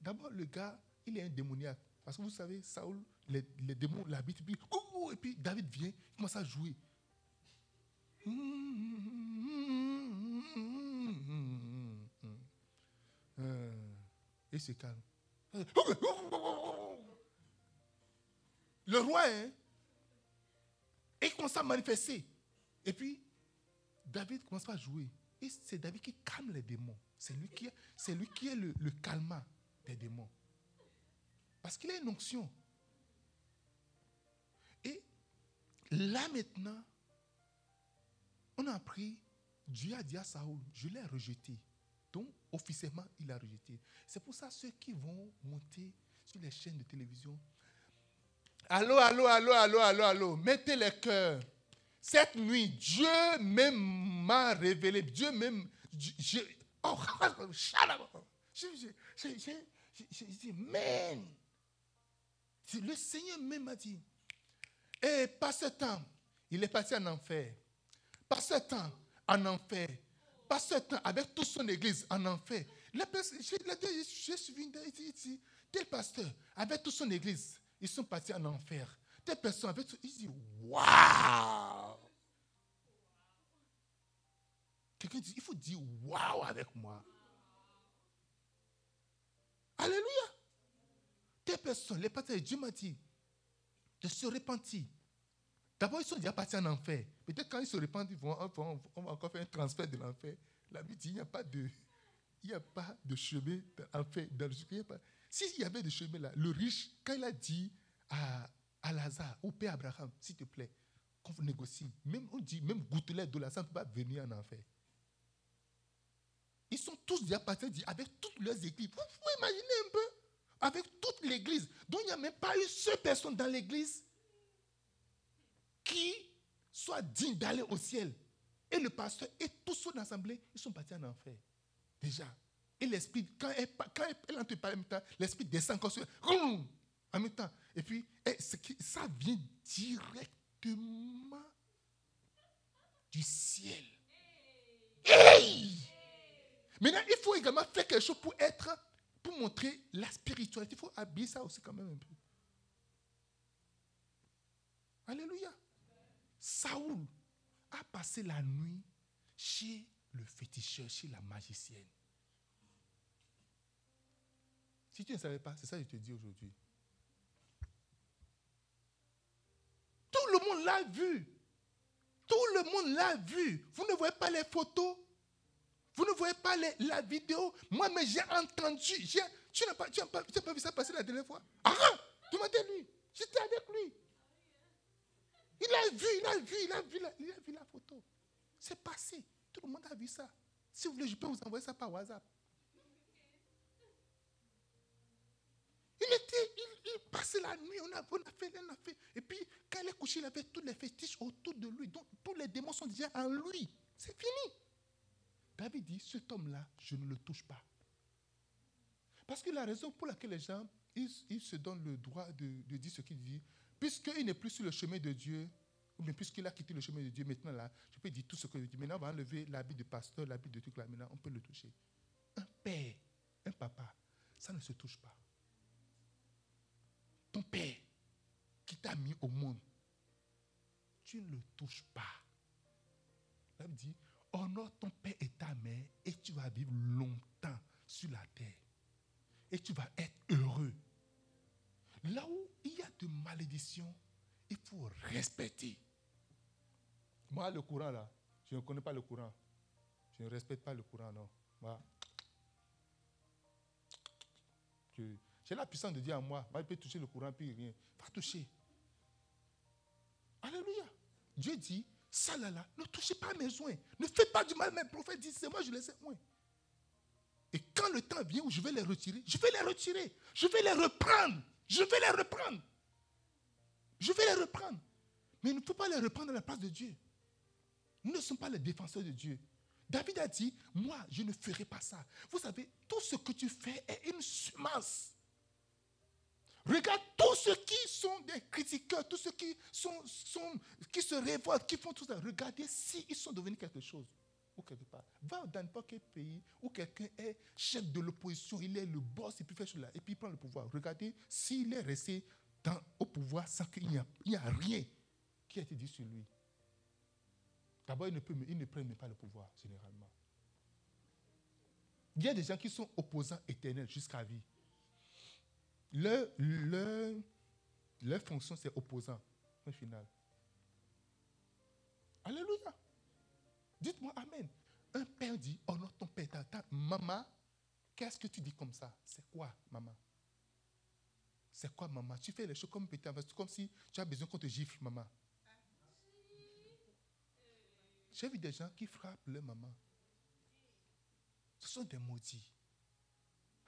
D'abord, le gars, il est un démoniaque. Parce que vous savez, Saoul, les, démons l'habitent, puis, et puis David vient, il commence à jouer. Se calme. Le roi, hein, il commence à manifester. Et puis, David commence à jouer. Et c'est David qui calme les démons. C'est lui qui est, le, le des démons. Parce qu'il a une onction. Et là maintenant, on a appris, Dieu a dit à Saoul, je l'ai rejeté. Officiellement, il a rejeté. C'est pour ça ceux qui vont monter sur les chaînes de télévision. Allô, allô, allô, allô, allô, allô. Mettez les cœurs. Cette nuit, Dieu même m'a révélé. Dieu même. Je, oh, j'ai dit, man. Le Seigneur même m'a dit, et eh, pas ce temps, il est passé en enfer. Pas ce temps en enfer. Pas ce temps avec toute son église en enfer. J'ai suivi ici, tel pasteur, avec toute son église, ils sont partis en enfer. Telle personne, avec tout, il dit, waouh! Quelqu'un dit, il faut dire waouh avec moi. Alléluia. Des personnes, les pasteurs, Dieu m'a dit de se repentir. D'abord, ils sont déjà partis en enfer. Peut-être quand ils se repentent, ils vont, encore faire un transfert de l'enfer. La Bible dit il n'y a pas de, a pas de chemin d'enfer dans le S'il y avait de chemin là, le riche, quand il a dit à, Lazare, au Père Abraham, s'il te plaît, qu'on négocie, même on dit, même gouttelet de la ne peut pas venir en enfer. Ils sont tous déjà partis avec toutes leurs équipes. Vous pouvez imaginer un peu? Avec toute l'église. Donc il n'y a même pas une seule personne dans l'église soit digne d'aller au ciel. Et le pasteur et tous ceux de l'assemblée, ils sont partis en enfer. Déjà. Et l'esprit, quand elle, quand elle entre par en même temps, l'esprit descend encore sur en même temps. Et puis, eh, ça vient directement du ciel. Maintenant, il faut également faire quelque chose pour être, pour montrer la spiritualité. Il faut habiller ça aussi quand même un peu. Alléluia. Saoul a passé la nuit chez le féticheur, chez la magicienne. Si tu ne savais pas, c'est ça que je te dis aujourd'hui. Tout le monde l'a vu. Tout le monde l'a vu. Vous ne voyez pas les photos vous ne voyez pas la vidéo Moi, mais j'ai entendu. tu n'as pas, pas, vu ça passer la dernière fois? Ah, demandez lui. J'étais avec lui. Il a vu, il a vu, il a vu la, il a vu la photo. C'est passé. Tout le monde a vu ça. Si vous voulez, je peux vous envoyer ça par WhatsApp. Il était, il, passait la nuit, on a, fait, on a fait. Et puis, quand il est couché, il avait tous les fétiches autour de lui. Donc, tous les démons sont déjà en lui. C'est fini. David dit, cet homme-là, je ne le touche pas. Parce que la raison pour laquelle les gens, ils, se donnent le droit de, dire ce qu'il dit, puisqu'il n'est plus sur le chemin de Dieu, ou bien puisqu'il a quitté le chemin de Dieu, maintenant là, je peux dire tout ce que je dis. Maintenant, on va enlever l'habit de pasteur, l'habit de truc là, maintenant, on peut le toucher. Un père, un papa, ça ne se touche pas. Ton père qui t'a mis au monde, tu ne le touches pas. Là, dit, honore ton père et ta mère et tu vas vivre longtemps sur la terre. Et tu vas être heureux. Là où de malédiction, il faut respecter. Moi, le courant, là, je ne connais pas le courant. Je ne respecte pas le courant, non. J'ai la puissance de dire à moi, moi, je peux toucher le courant, puis rien. Va toucher. Alléluia. Dieu dit, ça ne touchez pas mes soins. Ne faites pas du mal. Mes prophètes disent, c'est moi, je les ai moins. Et quand le temps vient où je vais les retirer, je vais les retirer. Je vais les reprendre. Je vais les reprendre. Je vais les reprendre. Mais il ne faut pas les reprendre à la place de Dieu. Nous ne sommes pas les défenseurs de Dieu. David a dit, moi, je ne ferai pas ça. Vous savez, tout ce que tu fais est une semence. Regarde tous ceux qui sont des critiqueurs, tous ceux qui, sont, qui se révoltent, qui font tout ça. Regardez s'ils sont devenus quelque chose. Ou quelque part. Va dans n'importe quel pays où quelqu'un est chef de l'opposition, il est le boss, cela, et puis il prend le pouvoir. Regardez s'il est resté au pouvoir sans qu'il n'y a, rien qui a été dit sur lui. D'abord, il ne, peut, même pas le pouvoir, généralement. Il y a des gens qui sont opposants éternels jusqu'à vie. Leur, leur, fonction, c'est opposant, au final. Alléluia. Dites-moi Amen. Un père dit, oh non, ton père, ta, maman, qu'est-ce que tu dis comme ça? C'est quoi, maman? C'est quoi, maman? Tu fais les choses comme comme si tu as besoin qu'on te gifle, maman. J'ai vu des gens qui frappent leur maman. Ce sont des maudits.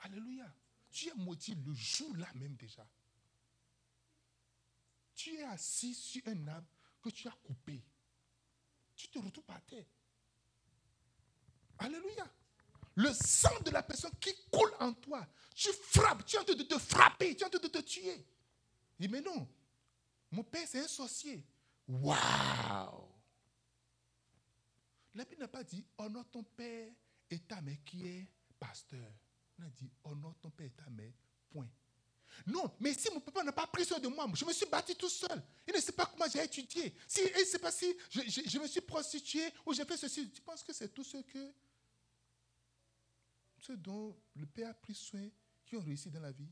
Alléluia. Tu es maudit le jour-là même déjà. Tu es assis sur un arbre que tu as coupé. Tu te retrouves par terre. Alléluia. Le sang de la personne qui coule en toi, tu frappes, tu es en train de te frapper, tu es en train de te tuer. Il dit, mais non, mon père c'est un sorcier. Waouh! La Bible n'a pas dit, honore ton père et ta mère qui est pasteur. On a dit, honore ton père et ta mère, point. Non, mais si mon papa n'a pas pris soin de moi, je me suis bâti tout seul. Il ne sait pas comment j'ai étudié. Si, il ne sait pas si je, me suis prostitué ou j'ai fait ceci. Tu penses que c'est tout ce que. Ce dont le père a pris soin qui ont réussi dans la vie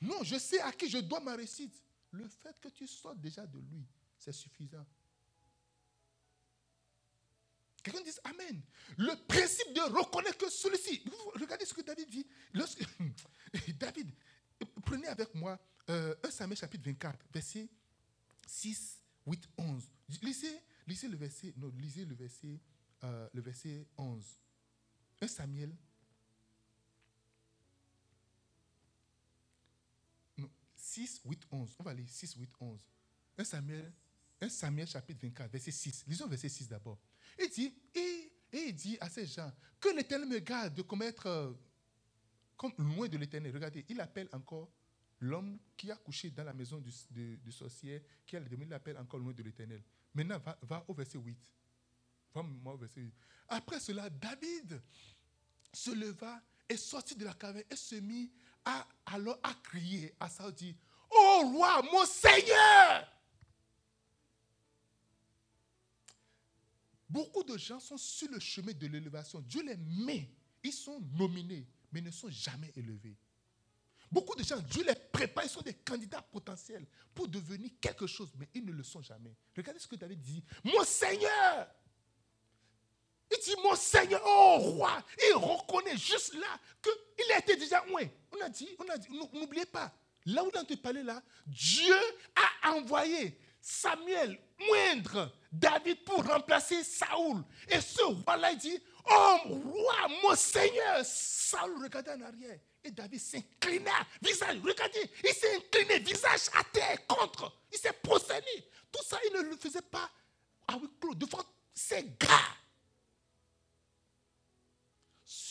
Non, je sais à qui je dois ma réussite. Le fait que tu sortes déjà de lui, c'est suffisant. Quelqu'un dit Amen. Le principe de reconnaître que celui-ci. Regardez ce que David dit. David, prenez avec moi 1 euh, Samuel chapitre 24, verset 6, 8, 11. Lisez, lisez le verset, non, lisez le verset, euh, le verset 11. 1 Samuel. Non, 6, 8, 11. On va lire 6, 8, 11. 1 Samuel, 1 Samuel chapitre 24, verset 6. Lisons verset 6 d'abord. Il dit, il dit à ces gens, que l'Éternel me garde de commettre euh, comme loin de l'Éternel. Regardez, il appelle encore l'homme qui a couché dans la maison du, du, sorcier, qui a le il l'appelle encore loin de l'Éternel. Maintenant, va, au verset 8. Va au verset 8. Après cela, David se leva et sortit de la caverne et se mit à, alors à crier à Saul, dit, Oh roi, mon Seigneur Beaucoup de gens sont sur le chemin de l'élévation. Dieu les met. Ils sont nominés, mais ne sont jamais élevés. Beaucoup de gens, Dieu les prépare, ils sont des candidats potentiels pour devenir quelque chose, mais ils ne le sont jamais. Regardez ce que David dit. Mon Seigneur dit, mon Seigneur, oh roi Il reconnaît juste là qu'il a été déjà loin. On a dit, on a dit, n'oubliez pas, là où on te parler là, Dieu a envoyé Samuel moindre David pour remplacer Saoul. Et ce roi-là, dit, Oh, roi, mon Seigneur. Saul regardait en arrière. Et David s'inclina, visage, regardez, il s'est incliné, visage à terre, contre. Il s'est procédé. Tout ça, il ne le faisait pas avec Claude, devant ses gars.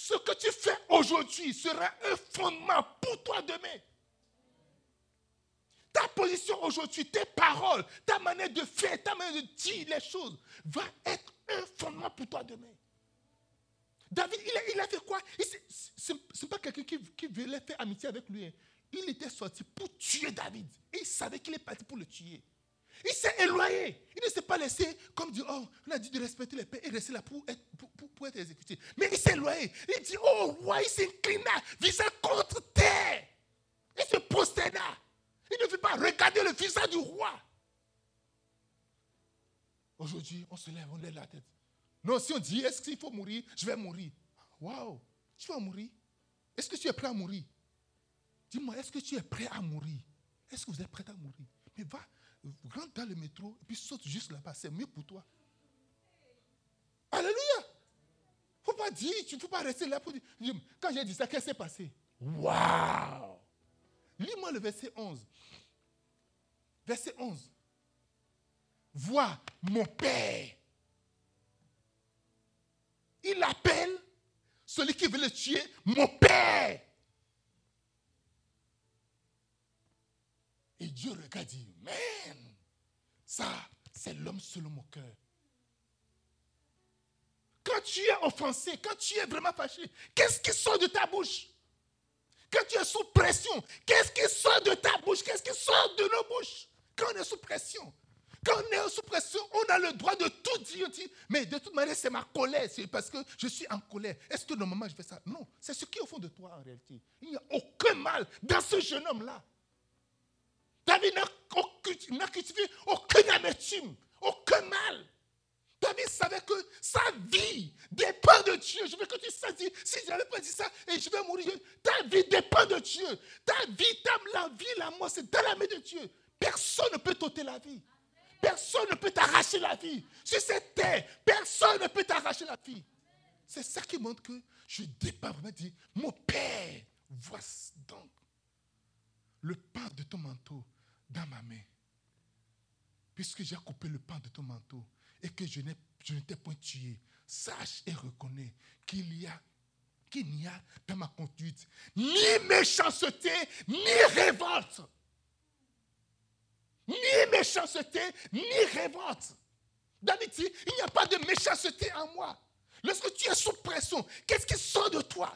Ce que tu fais aujourd'hui sera un fondement pour toi demain. Ta position aujourd'hui, tes paroles, ta manière de faire, ta manière de dire les choses va être un fondement pour toi demain. David, il a, fait quoi? Ce n'est pas quelqu'un qui, qui, voulait faire amitié avec lui. Hein. Il était sorti pour tuer David. Et il savait qu'il est parti pour le tuer. Il s'est éloigné. Il ne s'est pas laissé, comme dit, oh, on a dit de respecter les pères et rester là pour être, exécuté. Mais il s'est éloigné. Il dit, oh, roi, il s'inclina, visage contre terre. Il se prosterna. Il ne veut pas regarder le visage du roi. Aujourd'hui, on se lève, on lève la tête. Non, si on dit, est-ce qu'il faut mourir? Je vais mourir. Waouh, tu vas mourir Est-ce que tu es prêt à mourir? Dis-moi, est-ce que tu es prêt à mourir? Est-ce que vous êtes prêt à mourir? Mais va, rentre dans le métro et puis saute juste là-bas. C'est mieux pour toi. Alléluia. Il ne faut pas dire, tu ne faut pas rester là pour dire. Quand j'ai dit ça, qu'est-ce qui s'est passé? Waouh Lis-moi le verset 11. Verset 11. Vois mon Père. Il appelle celui qui veut le tuer mon Père. Et Dieu regarde et dit, man, ça, c'est l'homme selon mon cœur. Quand tu es offensé, quand tu es vraiment fâché, qu'est-ce qui sort de ta bouche? Quand tu es sous pression, qu'est-ce qui sort de ta bouche? Qu'est-ce qui sort de nos bouches? Quand on est sous pression. Quand on est sous pression, on a le droit de tout dire. mais de toute manière, c'est ma colère. C'est parce que je suis en colère. Est-ce que normalement je fais ça? Non. C'est ce qui est au fond de toi en réalité. Il n'y a aucun mal dans ce jeune homme-là. David n'a cultivé aucune amertume, aucun mal. David savait que sa vie dépend de Dieu. Je veux que tu saches, si je n'avais pas dit ça et je vais mourir, ta vie dépend de Dieu. Ta vie, ta, la vie, la mort, c'est dans la main de Dieu. Personne ne peut t'ôter la vie. Personne ne peut t'arracher la vie. Sur cette terre, personne ne peut t'arracher la vie. C'est ça qui montre que je dépends vraiment dire, mon Père, voici donc le pain de ton manteau dans ma main. Puisque j'ai coupé le pain de ton manteau et que je ne t'ai point tué, sache et reconnais qu'il y a qu'il n'y a dans ma conduite ni méchanceté, ni révolte. Ni méchanceté, ni révolte. David dit, il n'y a pas de méchanceté en moi. Lorsque tu es sous pression, qu'est-ce qui sort de toi?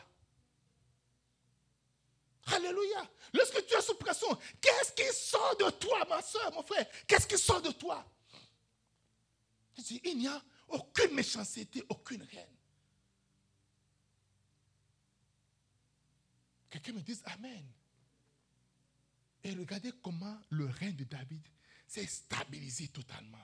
Alléluia. Lorsque tu es sous pression, qu'est-ce qui sort de toi, ma soeur, mon frère? Qu'est-ce qui sort de toi? Il dit, il n'y a aucune méchanceté, aucune haine. Quelqu'un me dise Amen. Et regardez comment le règne de David s'est stabilisé totalement.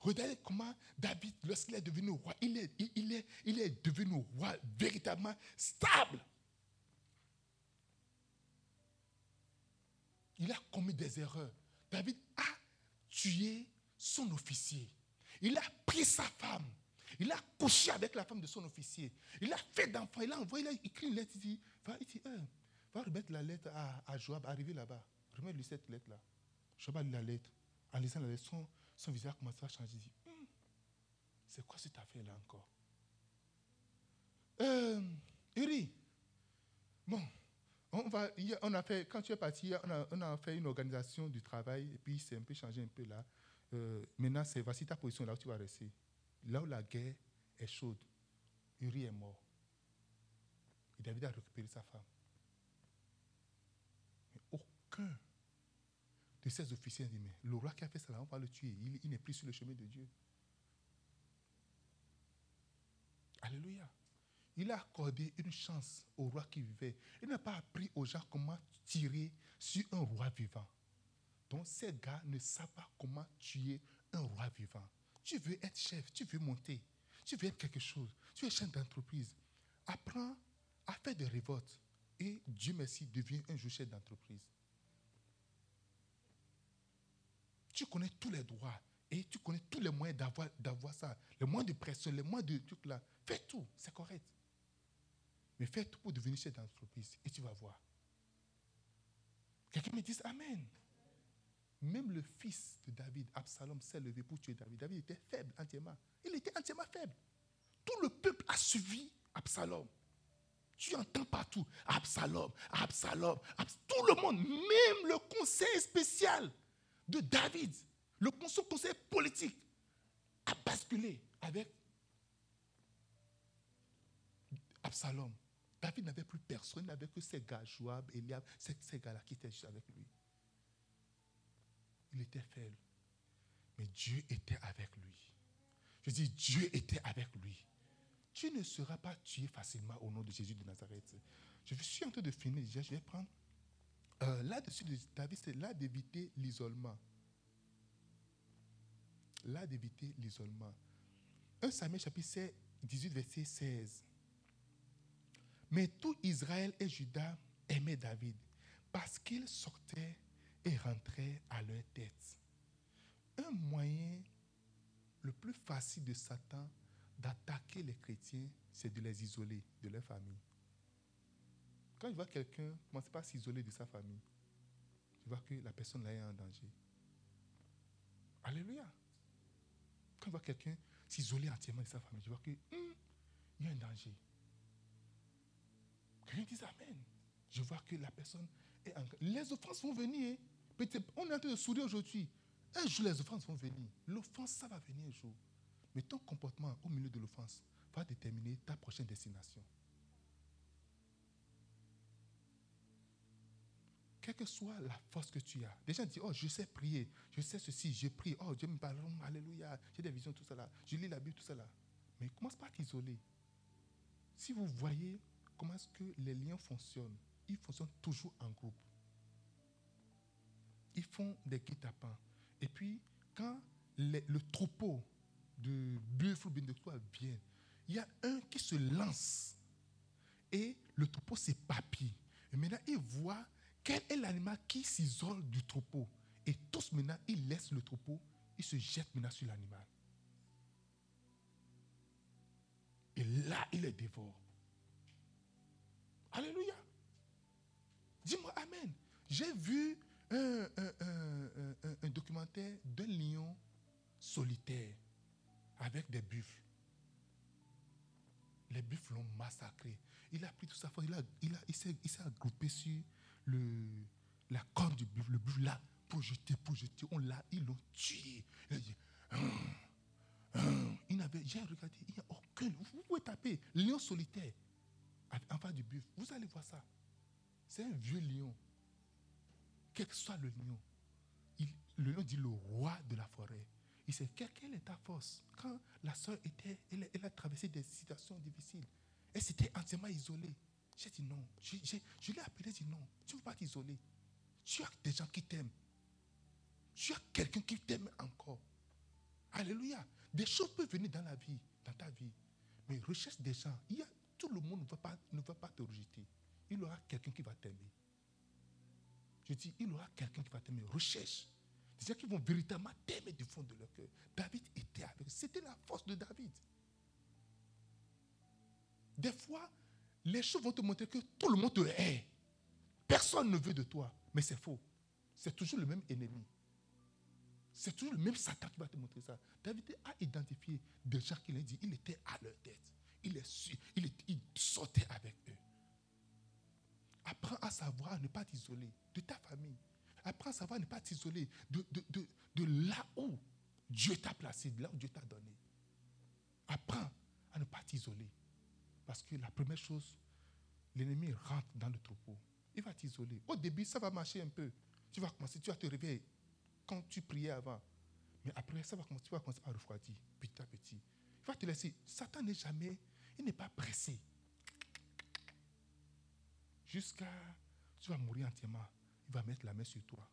Regardez comment David, lorsqu'il est devenu roi, il est, il, est, il est devenu roi véritablement stable. Il a commis des erreurs. David a tué son officier. Il a pris sa femme. Il a couché avec la femme de son officier. Il a fait d'enfants. Il a envoyé, il a écrit une lettre. Il dit, va, il hein, Va remettre la lettre à, Joab, arriver là-bas. Remets-lui cette lettre-là. Joab a lu la lettre. En lisant la lettre, son, son visage commence à changer. Il dit hmm, C'est quoi cette affaire-là encore? Euh, Uri, bon, on va, on a fait, quand tu es parti, on a, fait une organisation du travail et puis c'est un peu changé un peu là. Euh, maintenant, c'est voici ta position là où tu vas rester. Là où la guerre est chaude, Uri est mort. Et David a récupéré sa femme aucun de ces officiers dit, mais le roi qui a fait ça, on va le tuer. Il, n'est plus sur le chemin de Dieu. Alléluia. Il a accordé une chance au roi qui vivait. Il n'a pas appris aux gens comment tirer sur un roi vivant. Donc ces gars ne savent pas comment tuer un roi vivant. Tu veux être chef, tu veux monter, tu veux être quelque chose, tu es chef d'entreprise. Apprends à faire des révoltes. Et Dieu merci, devient un jour chef d'entreprise. Tu connais tous les droits Et tu connais tous les moyens d'avoir, d'avoir ça. Les moyens de pression, les moyens de trucs là. Fais tout, c'est correct. Mais fais tout pour devenir chef d'entreprise et tu vas voir. Quelqu'un me dit Amen. Même le fils de David, Absalom, s'est levé pour tuer David. David était faible entièrement. Il était entièrement faible. Tout le peuple a suivi Absalom. Tu entends partout Absalom, Absalom, Absalom. Tout le monde, même le conseil spécial de David, le conseil politique, a basculé avec Absalom. David n'avait plus personne, il n'avait que ses gars, Joab, Eliab, ces, ces gars-là qui étaient juste avec lui. Il était faible. Mais Dieu était avec lui. Je dis, Dieu était avec lui. Tu ne seras pas tué facilement au nom de Jésus de Nazareth. Je suis en train de finir déjà. Je vais prendre. Euh, là-dessus de David, c'est là d'éviter l'isolement. Là d'éviter l'isolement. 1 Samuel chapitre 18, verset 16. Mais tout Israël et Juda aimaient David parce qu'il sortait et rentrait à leur tête. Un moyen le plus facile de Satan d'attaquer les chrétiens, c'est de les isoler de leur famille. Quand il voit quelqu'un commencer par s'isoler de sa famille, tu vois que la personne là est en danger. Alléluia. Quand il voit quelqu'un s'isoler entièrement de sa famille, tu vois que il y a un danger. Quelqu'un dit Amen. Je vois que la personne est en... Les offenses vont venir. On est en train de sourire aujourd'hui. Un jour, les offenses vont venir. L'offense, ça va venir un jour. Mais ton comportement au milieu de l'offense va déterminer ta prochaine destination. Quelle que soit la force que tu as, des gens disent Oh, je sais prier, je sais ceci, je prie, oh, Dieu me parle, Alléluia, j'ai des visions, tout cela, je lis la Bible, tout cela. Mais commence pas à t'isoler. Si vous voyez comment est-ce que les liens fonctionnent, ils fonctionnent toujours en groupe. Ils font des guet-apens. Et puis, quand le troupeau de buffles ou de quoi vient, il y a un qui se lance et le troupeau s'épapille. Et maintenant, il voit quel est l'animal qui s'isole du troupeau. Et tous maintenant, ils laissent le troupeau, ils se jettent maintenant sur l'animal. Et là, il les dévore. Alléluia. Dis-moi Amen. J'ai vu un, documentaire d'un lion solitaire avec des buffles. Les buffles l'ont massacré. Il a pris tout sa force, il, a, il, il s'est agroupé sur la corne du buffle. Le buffle l'a projeté, projeté. On l'a, ils l'ont tué. Il a dit, hum, hum. il n'avait, j'ai regardé, il n'y a aucun. Vous pouvez taper lion solitaire en face du buffle. Vous allez voir ça. C'est un vieux lion. Quel que soit le lion, le lion dit le roi de la forêt. Il sait quelle est ta force Quand la soeur était, elle, a traversé des situations difficiles, elle s'était entièrement isolée. J'ai dit non. Je, l'ai appelé, j'ai dit non. Tu ne veux pas t'isoler. Tu as des gens qui t'aiment. Tu as quelqu'un qui t'aime encore. Alléluia. Des choses peuvent venir dans la vie, dans ta vie. Mais recherche des gens. Il y a, tout le monde ne va, pas, ne va pas te rejeter. Il y aura quelqu'un qui va t'aimer. Je dis, il y aura quelqu'un qui va t'aimer. Recherche. Gens qui vont véritablement t'aimer du fond de leur cœur. David était avec C'était la force de David. Des fois, les choses vont te montrer que tout le monde te hait. Personne ne veut de toi. Mais c'est faux. C'est toujours le même ennemi. C'est toujours le même Satan qui va te montrer ça. David a identifié des gens qui l'ont dit, il était à leur tête. Il, est il, avec eux. Apprends à savoir ne pas t'isoler de ta famille, Apprends à savoir ne pas t'isoler de, de, là où Dieu t'a placé, de là où Dieu t'a donné. Apprends à ne pas t'isoler. Parce que la première chose, l'ennemi rentre dans le troupeau. Il va t'isoler. Au début, ça va marcher un peu. Tu vas commencer, tu vas te réveiller quand tu priais avant. Mais après, ça va commencer, tu vas commencer à refroidir petit à petit. Il va te laisser. Satan n'est jamais, il n'est pas pressé. Jusqu'à, tu vas mourir entièrement il va mettre la main sur toi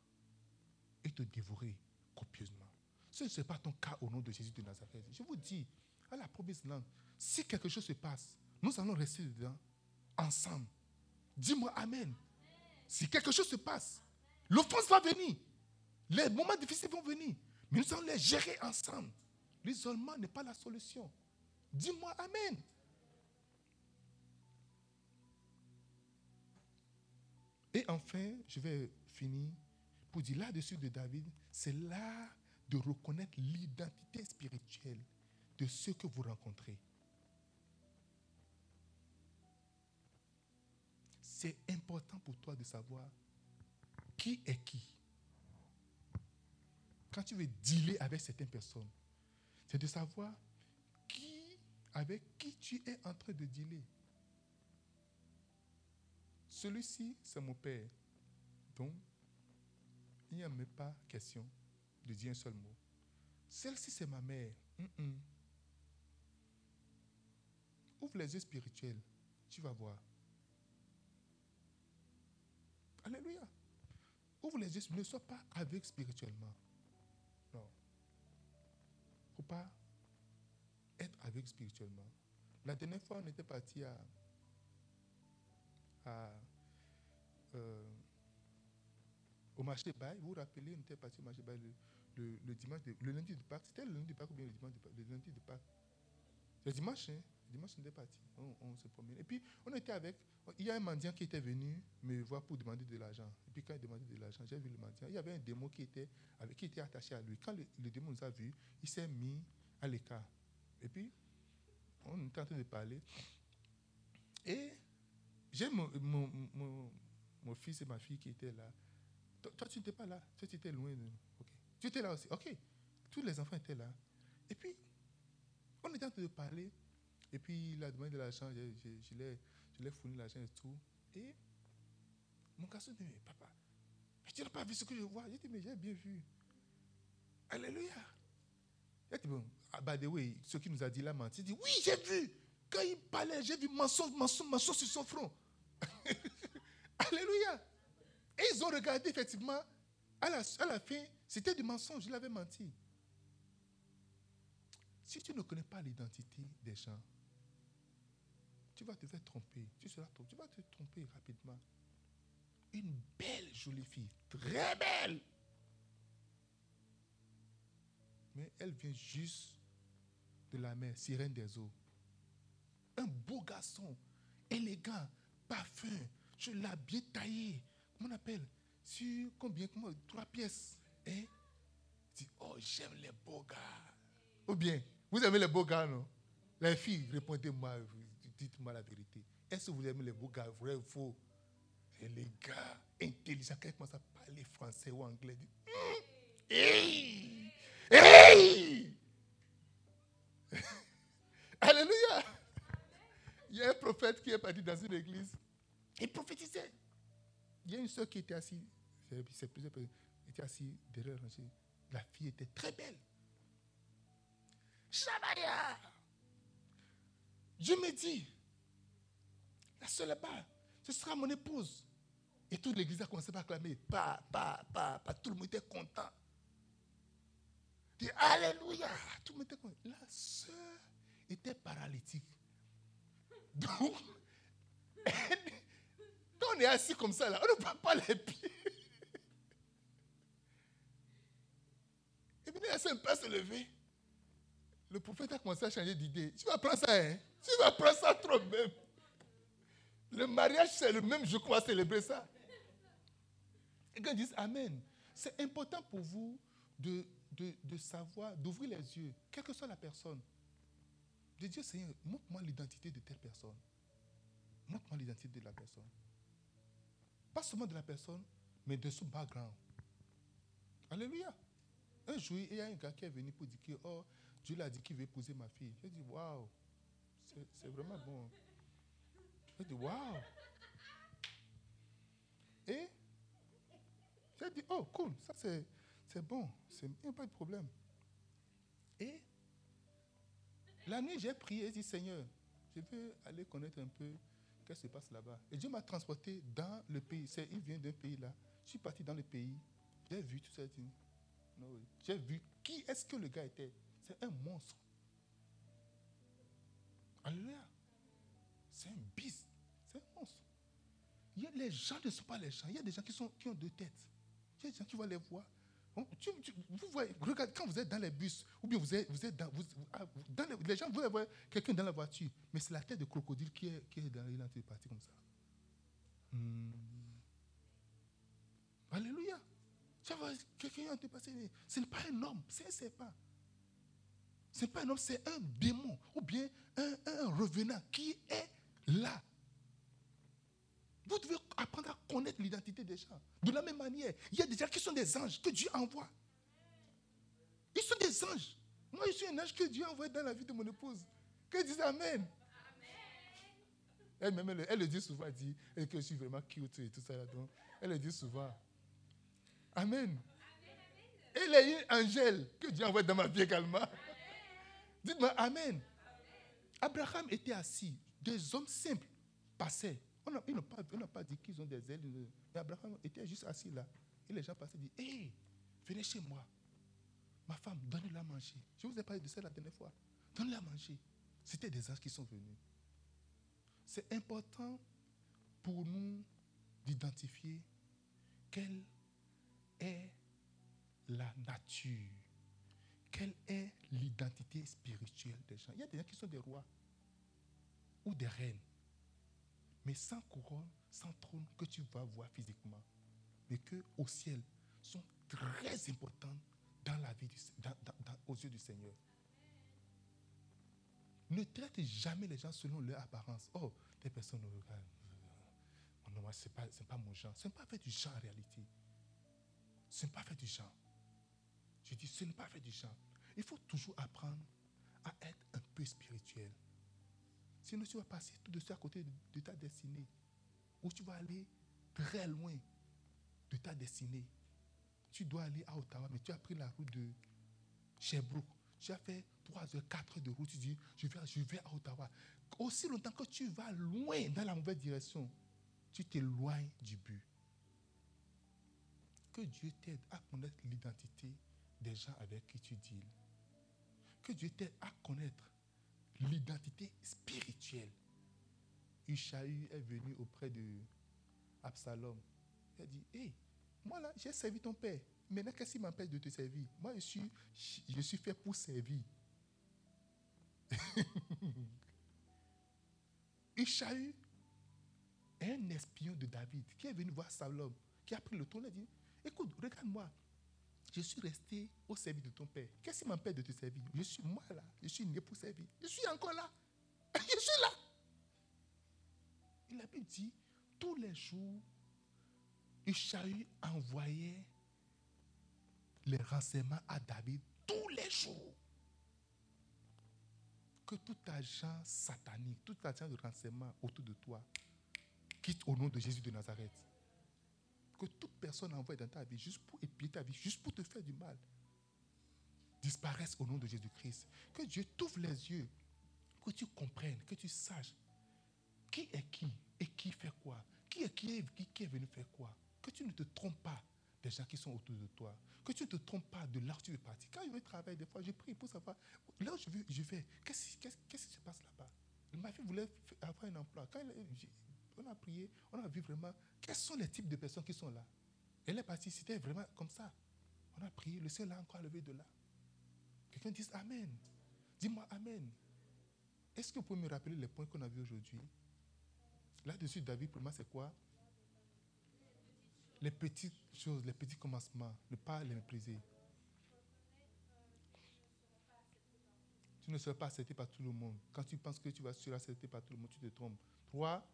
et te dévorer copieusement. Ce n'est pas ton cas au nom de Jésus de Nazareth. Je vous dis, à la promesse langue, si quelque chose se passe, nous allons rester dedans ensemble. Dis-moi Amen. Si quelque chose se passe, l'offense va venir. Les moments difficiles vont venir. Mais nous allons les gérer ensemble. L'isolement n'est pas la solution. Dis-moi Amen. Et enfin, je vais finir pour dire là-dessus de David, c'est là de reconnaître l'identité spirituelle de ceux que vous rencontrez. C'est important pour toi de savoir qui est qui. Quand tu veux dealer avec certaines personnes, c'est de savoir qui, avec qui tu es en train de dealer. Celui-ci, c'est mon père. Donc, il n'y a même pas question de dire un seul mot. Celle-ci, c'est ma mère. Ouvre les yeux spirituels. Tu vas voir. Alléluia. Ouvre les yeux. Ne sois pas avec spirituellement. Non. Il ne faut pas être avec spirituellement. La dernière fois, on était parti à, euh, au marché bail. Vous vous rappelez, on était parti au marché bail le, dimanche, le lundi de Pâques. C'était le lundi de Pâques ou bien le dimanche de Pâques? Le lundi de Pâques. Le dimanche, hein, le dimanche, on était parti. On, se promène. Et puis, on était avec. Il y a un mendiant qui était venu me voir pour demander de l'argent. Et puis, quand il demandait de l'argent, j'ai vu le mendiant. Il y avait un démon qui était, avec, qui était attaché à lui. Quand le, démon nous a vus, il s'est mis à l'écart. Et puis, on était en train de parler. Et j'ai mon, fils et ma fille qui étaient là. Toi, tu n'étais pas là. Toi, tu étais loin de nous. Tu étais là aussi. OK. Tous les enfants étaient là. Et puis, on était en train de parler. Et puis, il a demandé de l'argent. Je, je, je l'ai fourni l'argent et tout. Et mon garçon dit, mais papa, mais tu n'as pas vu ce que je vois? J'ai dit, mais j'ai bien vu. Alléluia. Il dit, bon, ah, by the way, ce qu'il nous a dit là, menti. Il dit, oui, j'ai vu. Quand il parlait, j'ai vu mensonge, mensonge, mensonge sur son front. Alléluia. Et ils ont regardé, effectivement, à la, à la fin, c'était du mensonge, il avait menti. Si tu ne connais pas l'identité des gens, tu vas te faire tromper. Tu, seras, tu vas te tromper rapidement. Une belle, jolie fille, très belle. Mais elle vient juste de la mer, sirène des eaux. Un beau garçon, élégant, parfum, je l'ai bien taillé. Comment on appelle? Sur combien? Comment, Trois pièces. Hein? Dis, oh, j'aime les beaux gars. Ou bien, vous aimez les beaux gars, non? Les filles, répondez-moi, dites-moi la vérité. Est-ce que vous aimez les beaux gars, vrai ou faux les gars intelligents, quand ils commencent à parler français ou anglais, disent, hum, hey, hey! Alléluia! Il y a un prophète qui est parti dans une église. Il prophétisait. Il y a une soeur qui était assise, c'est plusieurs personnes, était assise derrière la fille était très belle. Shabaya! Je me dis, la seule là-bas, ce sera mon épouse. Et toute l'église a commencé à acclamer. Pas, pas, pas, pas. Tout le monde était content. Dit Alléluia. Tout le monde était content. La soeur était paralytique. Donc, quand on est assis comme ça, là, on ne prend pas les pieds. Et puis, elle s'est pas se lever. Le prophète a commencé à changer d'idée. Tu vas prendre ça, hein? Tu vas prendre ça trop même. Le mariage, c'est le même jour qu'on va célébrer ça. Et quand ils disent Amen, c'est important pour vous de, de, de savoir, d'ouvrir les yeux, quelle que soit la personne de dire, Seigneur, montre-moi l'identité de telle personne. Montre-moi l'identité de la personne. Pas seulement de la personne, mais de son background. Alléluia. Un jour, il y a un gars qui est venu pour dire que oh, Dieu l'a dit qu'il veut épouser ma fille. J'ai dit, waouh, c'est vraiment bon. J'ai dit, waouh. Et j'ai dit, oh, cool, ça c'est bon, il n'y a pas de problème. Et la nuit, j'ai prié et dit, Seigneur, je veux aller connaître un peu ce qui se passe là-bas. Et Dieu m'a transporté dans le pays. Il vient d'un pays là. Je suis parti dans le pays. J'ai vu tout ça. J'ai vu qui est-ce que le gars était. C'est un monstre. Alléluia. C'est un bis. C'est un monstre. Les gens ne sont pas les gens. Il y a des gens qui, sont, qui ont deux têtes. Il y a des gens qui vont les voir. Vous voyez, regardez, quand vous êtes dans les bus, ou bien vous êtes, vous êtes dans, vous, ah, les, gens, vous voyez quelqu'un dans la voiture, mais c'est la tête de crocodile qui est, qui est dans l'identité partie comme ça. Hmm. Alléluia. Quelqu'un est passé. Ce n'est pas un homme, c'est un serpent. Ce n'est pas un homme, c'est un démon ou bien un revenant qui est là. Vous devez apprendre à connaître l'identité des gens. De la même manière, il y a des gens qui sont des anges que Dieu envoie. Ils sont des anges. Moi, je suis un ange que Dieu a envoyé dans la vie de mon épouse. Que Dieu Amen. Elle, même, elle, le dit souvent, elle dit que je suis vraiment cute et tout ça. Donc, elle le dit souvent. Amen. Elle est un angèle que Dieu envoie dans ma vie également. Dites-moi Amen. Abraham était assis. Des hommes simples passaient. On n'a pas, dit qu'ils ont des ailes. Mais Abraham était juste assis là. Et les gens passaient et disaient Hé, venez chez moi. Ma femme, donnez-la à manger. Je vous ai parlé de ça la dernière fois. Donnez-la à manger. C'était des anges qui sont venus. C'est important pour nous d'identifier quelle est la nature, quelle est l'identité spirituelle des gens. Il y a des gens qui sont des rois ou des reines, mais sans couronne, sans trône que tu vas voir physiquement, mais que au ciel sont très importants dans la vie aux yeux du Seigneur. Ne traite jamais les gens selon leur apparence. Oh, des personnes me regardent. Non, ce n'est pas, pas, mon genre. Ce n'est pas fait du genre en réalité. Ce n'est pas fait du genre. Je dis, ce n'est pas fait du genre. Il faut toujours apprendre à être un peu spirituel. Sinon, tu vas passer tout de suite à côté de, ta destinée. Ou tu vas aller très loin de ta destinée. Tu dois aller à Ottawa, mais tu as pris la route de Sherbrooke. Tu as fait 3 heures, 4 heures de route. Tu dis, je vais, je vais à Ottawa. Aussi longtemps que tu vas loin dans la mauvaise direction, tu t'éloignes du but. Que Dieu t'aide à connaître l'identité des gens avec qui tu deals. Que Dieu t'aide à connaître l'identité spirituelle. Ishaï est venu auprès de Absalom. Il a dit, hé, moi là, j'ai servi ton père. Maintenant, qu'est-ce qui m'empêche de te servir? Moi, je suis, je suis fait pour servir. Ishaï est un espion de David qui est venu voir Absalom, qui a pris le tour et a dit, écoute, regarde-moi, je suis resté au service de ton père. Qu'est-ce qui m'empêche de te servir? Je suis moi là. Je suis né pour servir. Je suis encore là. Je suis là. Il avait dit, tous les jours, Ishaï envoyait les renseignements à David tous les jours. Que tout agent satanique, tout agent de renseignement autour de toi quitte au nom de Jésus de Nazareth que toute personne envoyée dans ta vie juste pour épier ta vie, juste pour te faire du mal, disparaisse au nom de Jésus-Christ. Que Dieu t'ouvre les yeux, que tu comprennes, que tu saches qui est qui et qui fait quoi, qui est qui, est, qui est venu faire quoi. Que tu ne te trompes pas des gens qui sont autour de toi. Que tu ne te trompes pas de là où tu veux partir. Quand je vais travailler, des fois, je prie pour savoir là où je, veux, je vais. Qu'est-ce qui se passe là-bas? Ma fille voulait avoir un emploi. Quand on a prié, on a vu vraiment quels sont les types de personnes qui sont là? Elle est partie, c'était vraiment comme ça. On a prié, le Seigneur l'a encore levé de là. Quelqu'un dit Amen. Dis-moi Amen. Est-ce que vous pouvez me rappeler les points qu'on a vus aujourd'hui? Là-dessus, David, pour moi, c'est quoi? Les petites choses, les petits commencements, ne pas les mépriser. Tu ne seras pas accepté par tout le monde. Quand tu penses que tu vas être accepté par tout le monde, tu te trompes. Trois,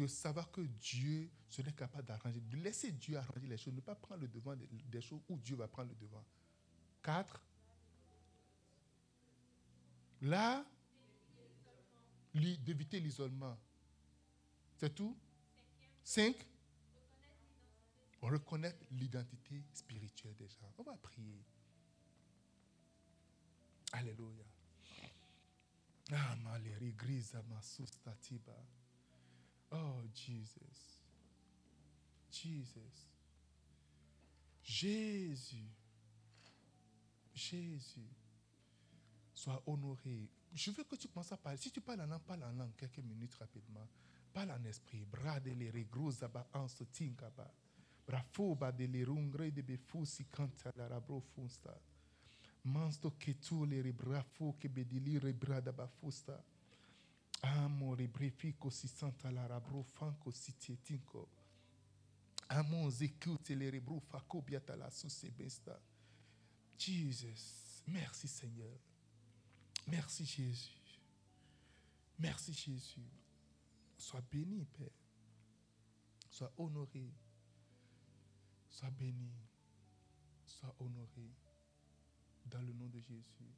de savoir que Dieu serait capable d'arranger, de laisser Dieu arranger les choses, ne pas prendre le devant des choses où Dieu va prendre le devant. Quatre. Là, d'éviter l'isolement. C'est tout? Cinq. Reconnaître l'identité spirituelle des gens. On va prier. Alléluia. Ah, maléri, grisa, tiba. Oh, Jesus. Jesus. Jésus. Jésus. Sois honoré. Je veux que tu penses à parler. Si tu parles en langue, parle en langue quelques minutes rapidement. Parle en esprit. Brade les gros en Rafo ba de le rungre de befu si canta la rabro funsta. Mansto che tu le ribrafo che bedili ribrada bafusta. Amo ribrifico si santa la rabro fanco si tietinco. Amo zekute le ribro fako biata la besta. Jesus, merci Seigneur. Merci Jésus. Merci Jésus. Sois béni, Père. Sois honoré. Sois béni. Sois honoré. Dans le nom de Jésus.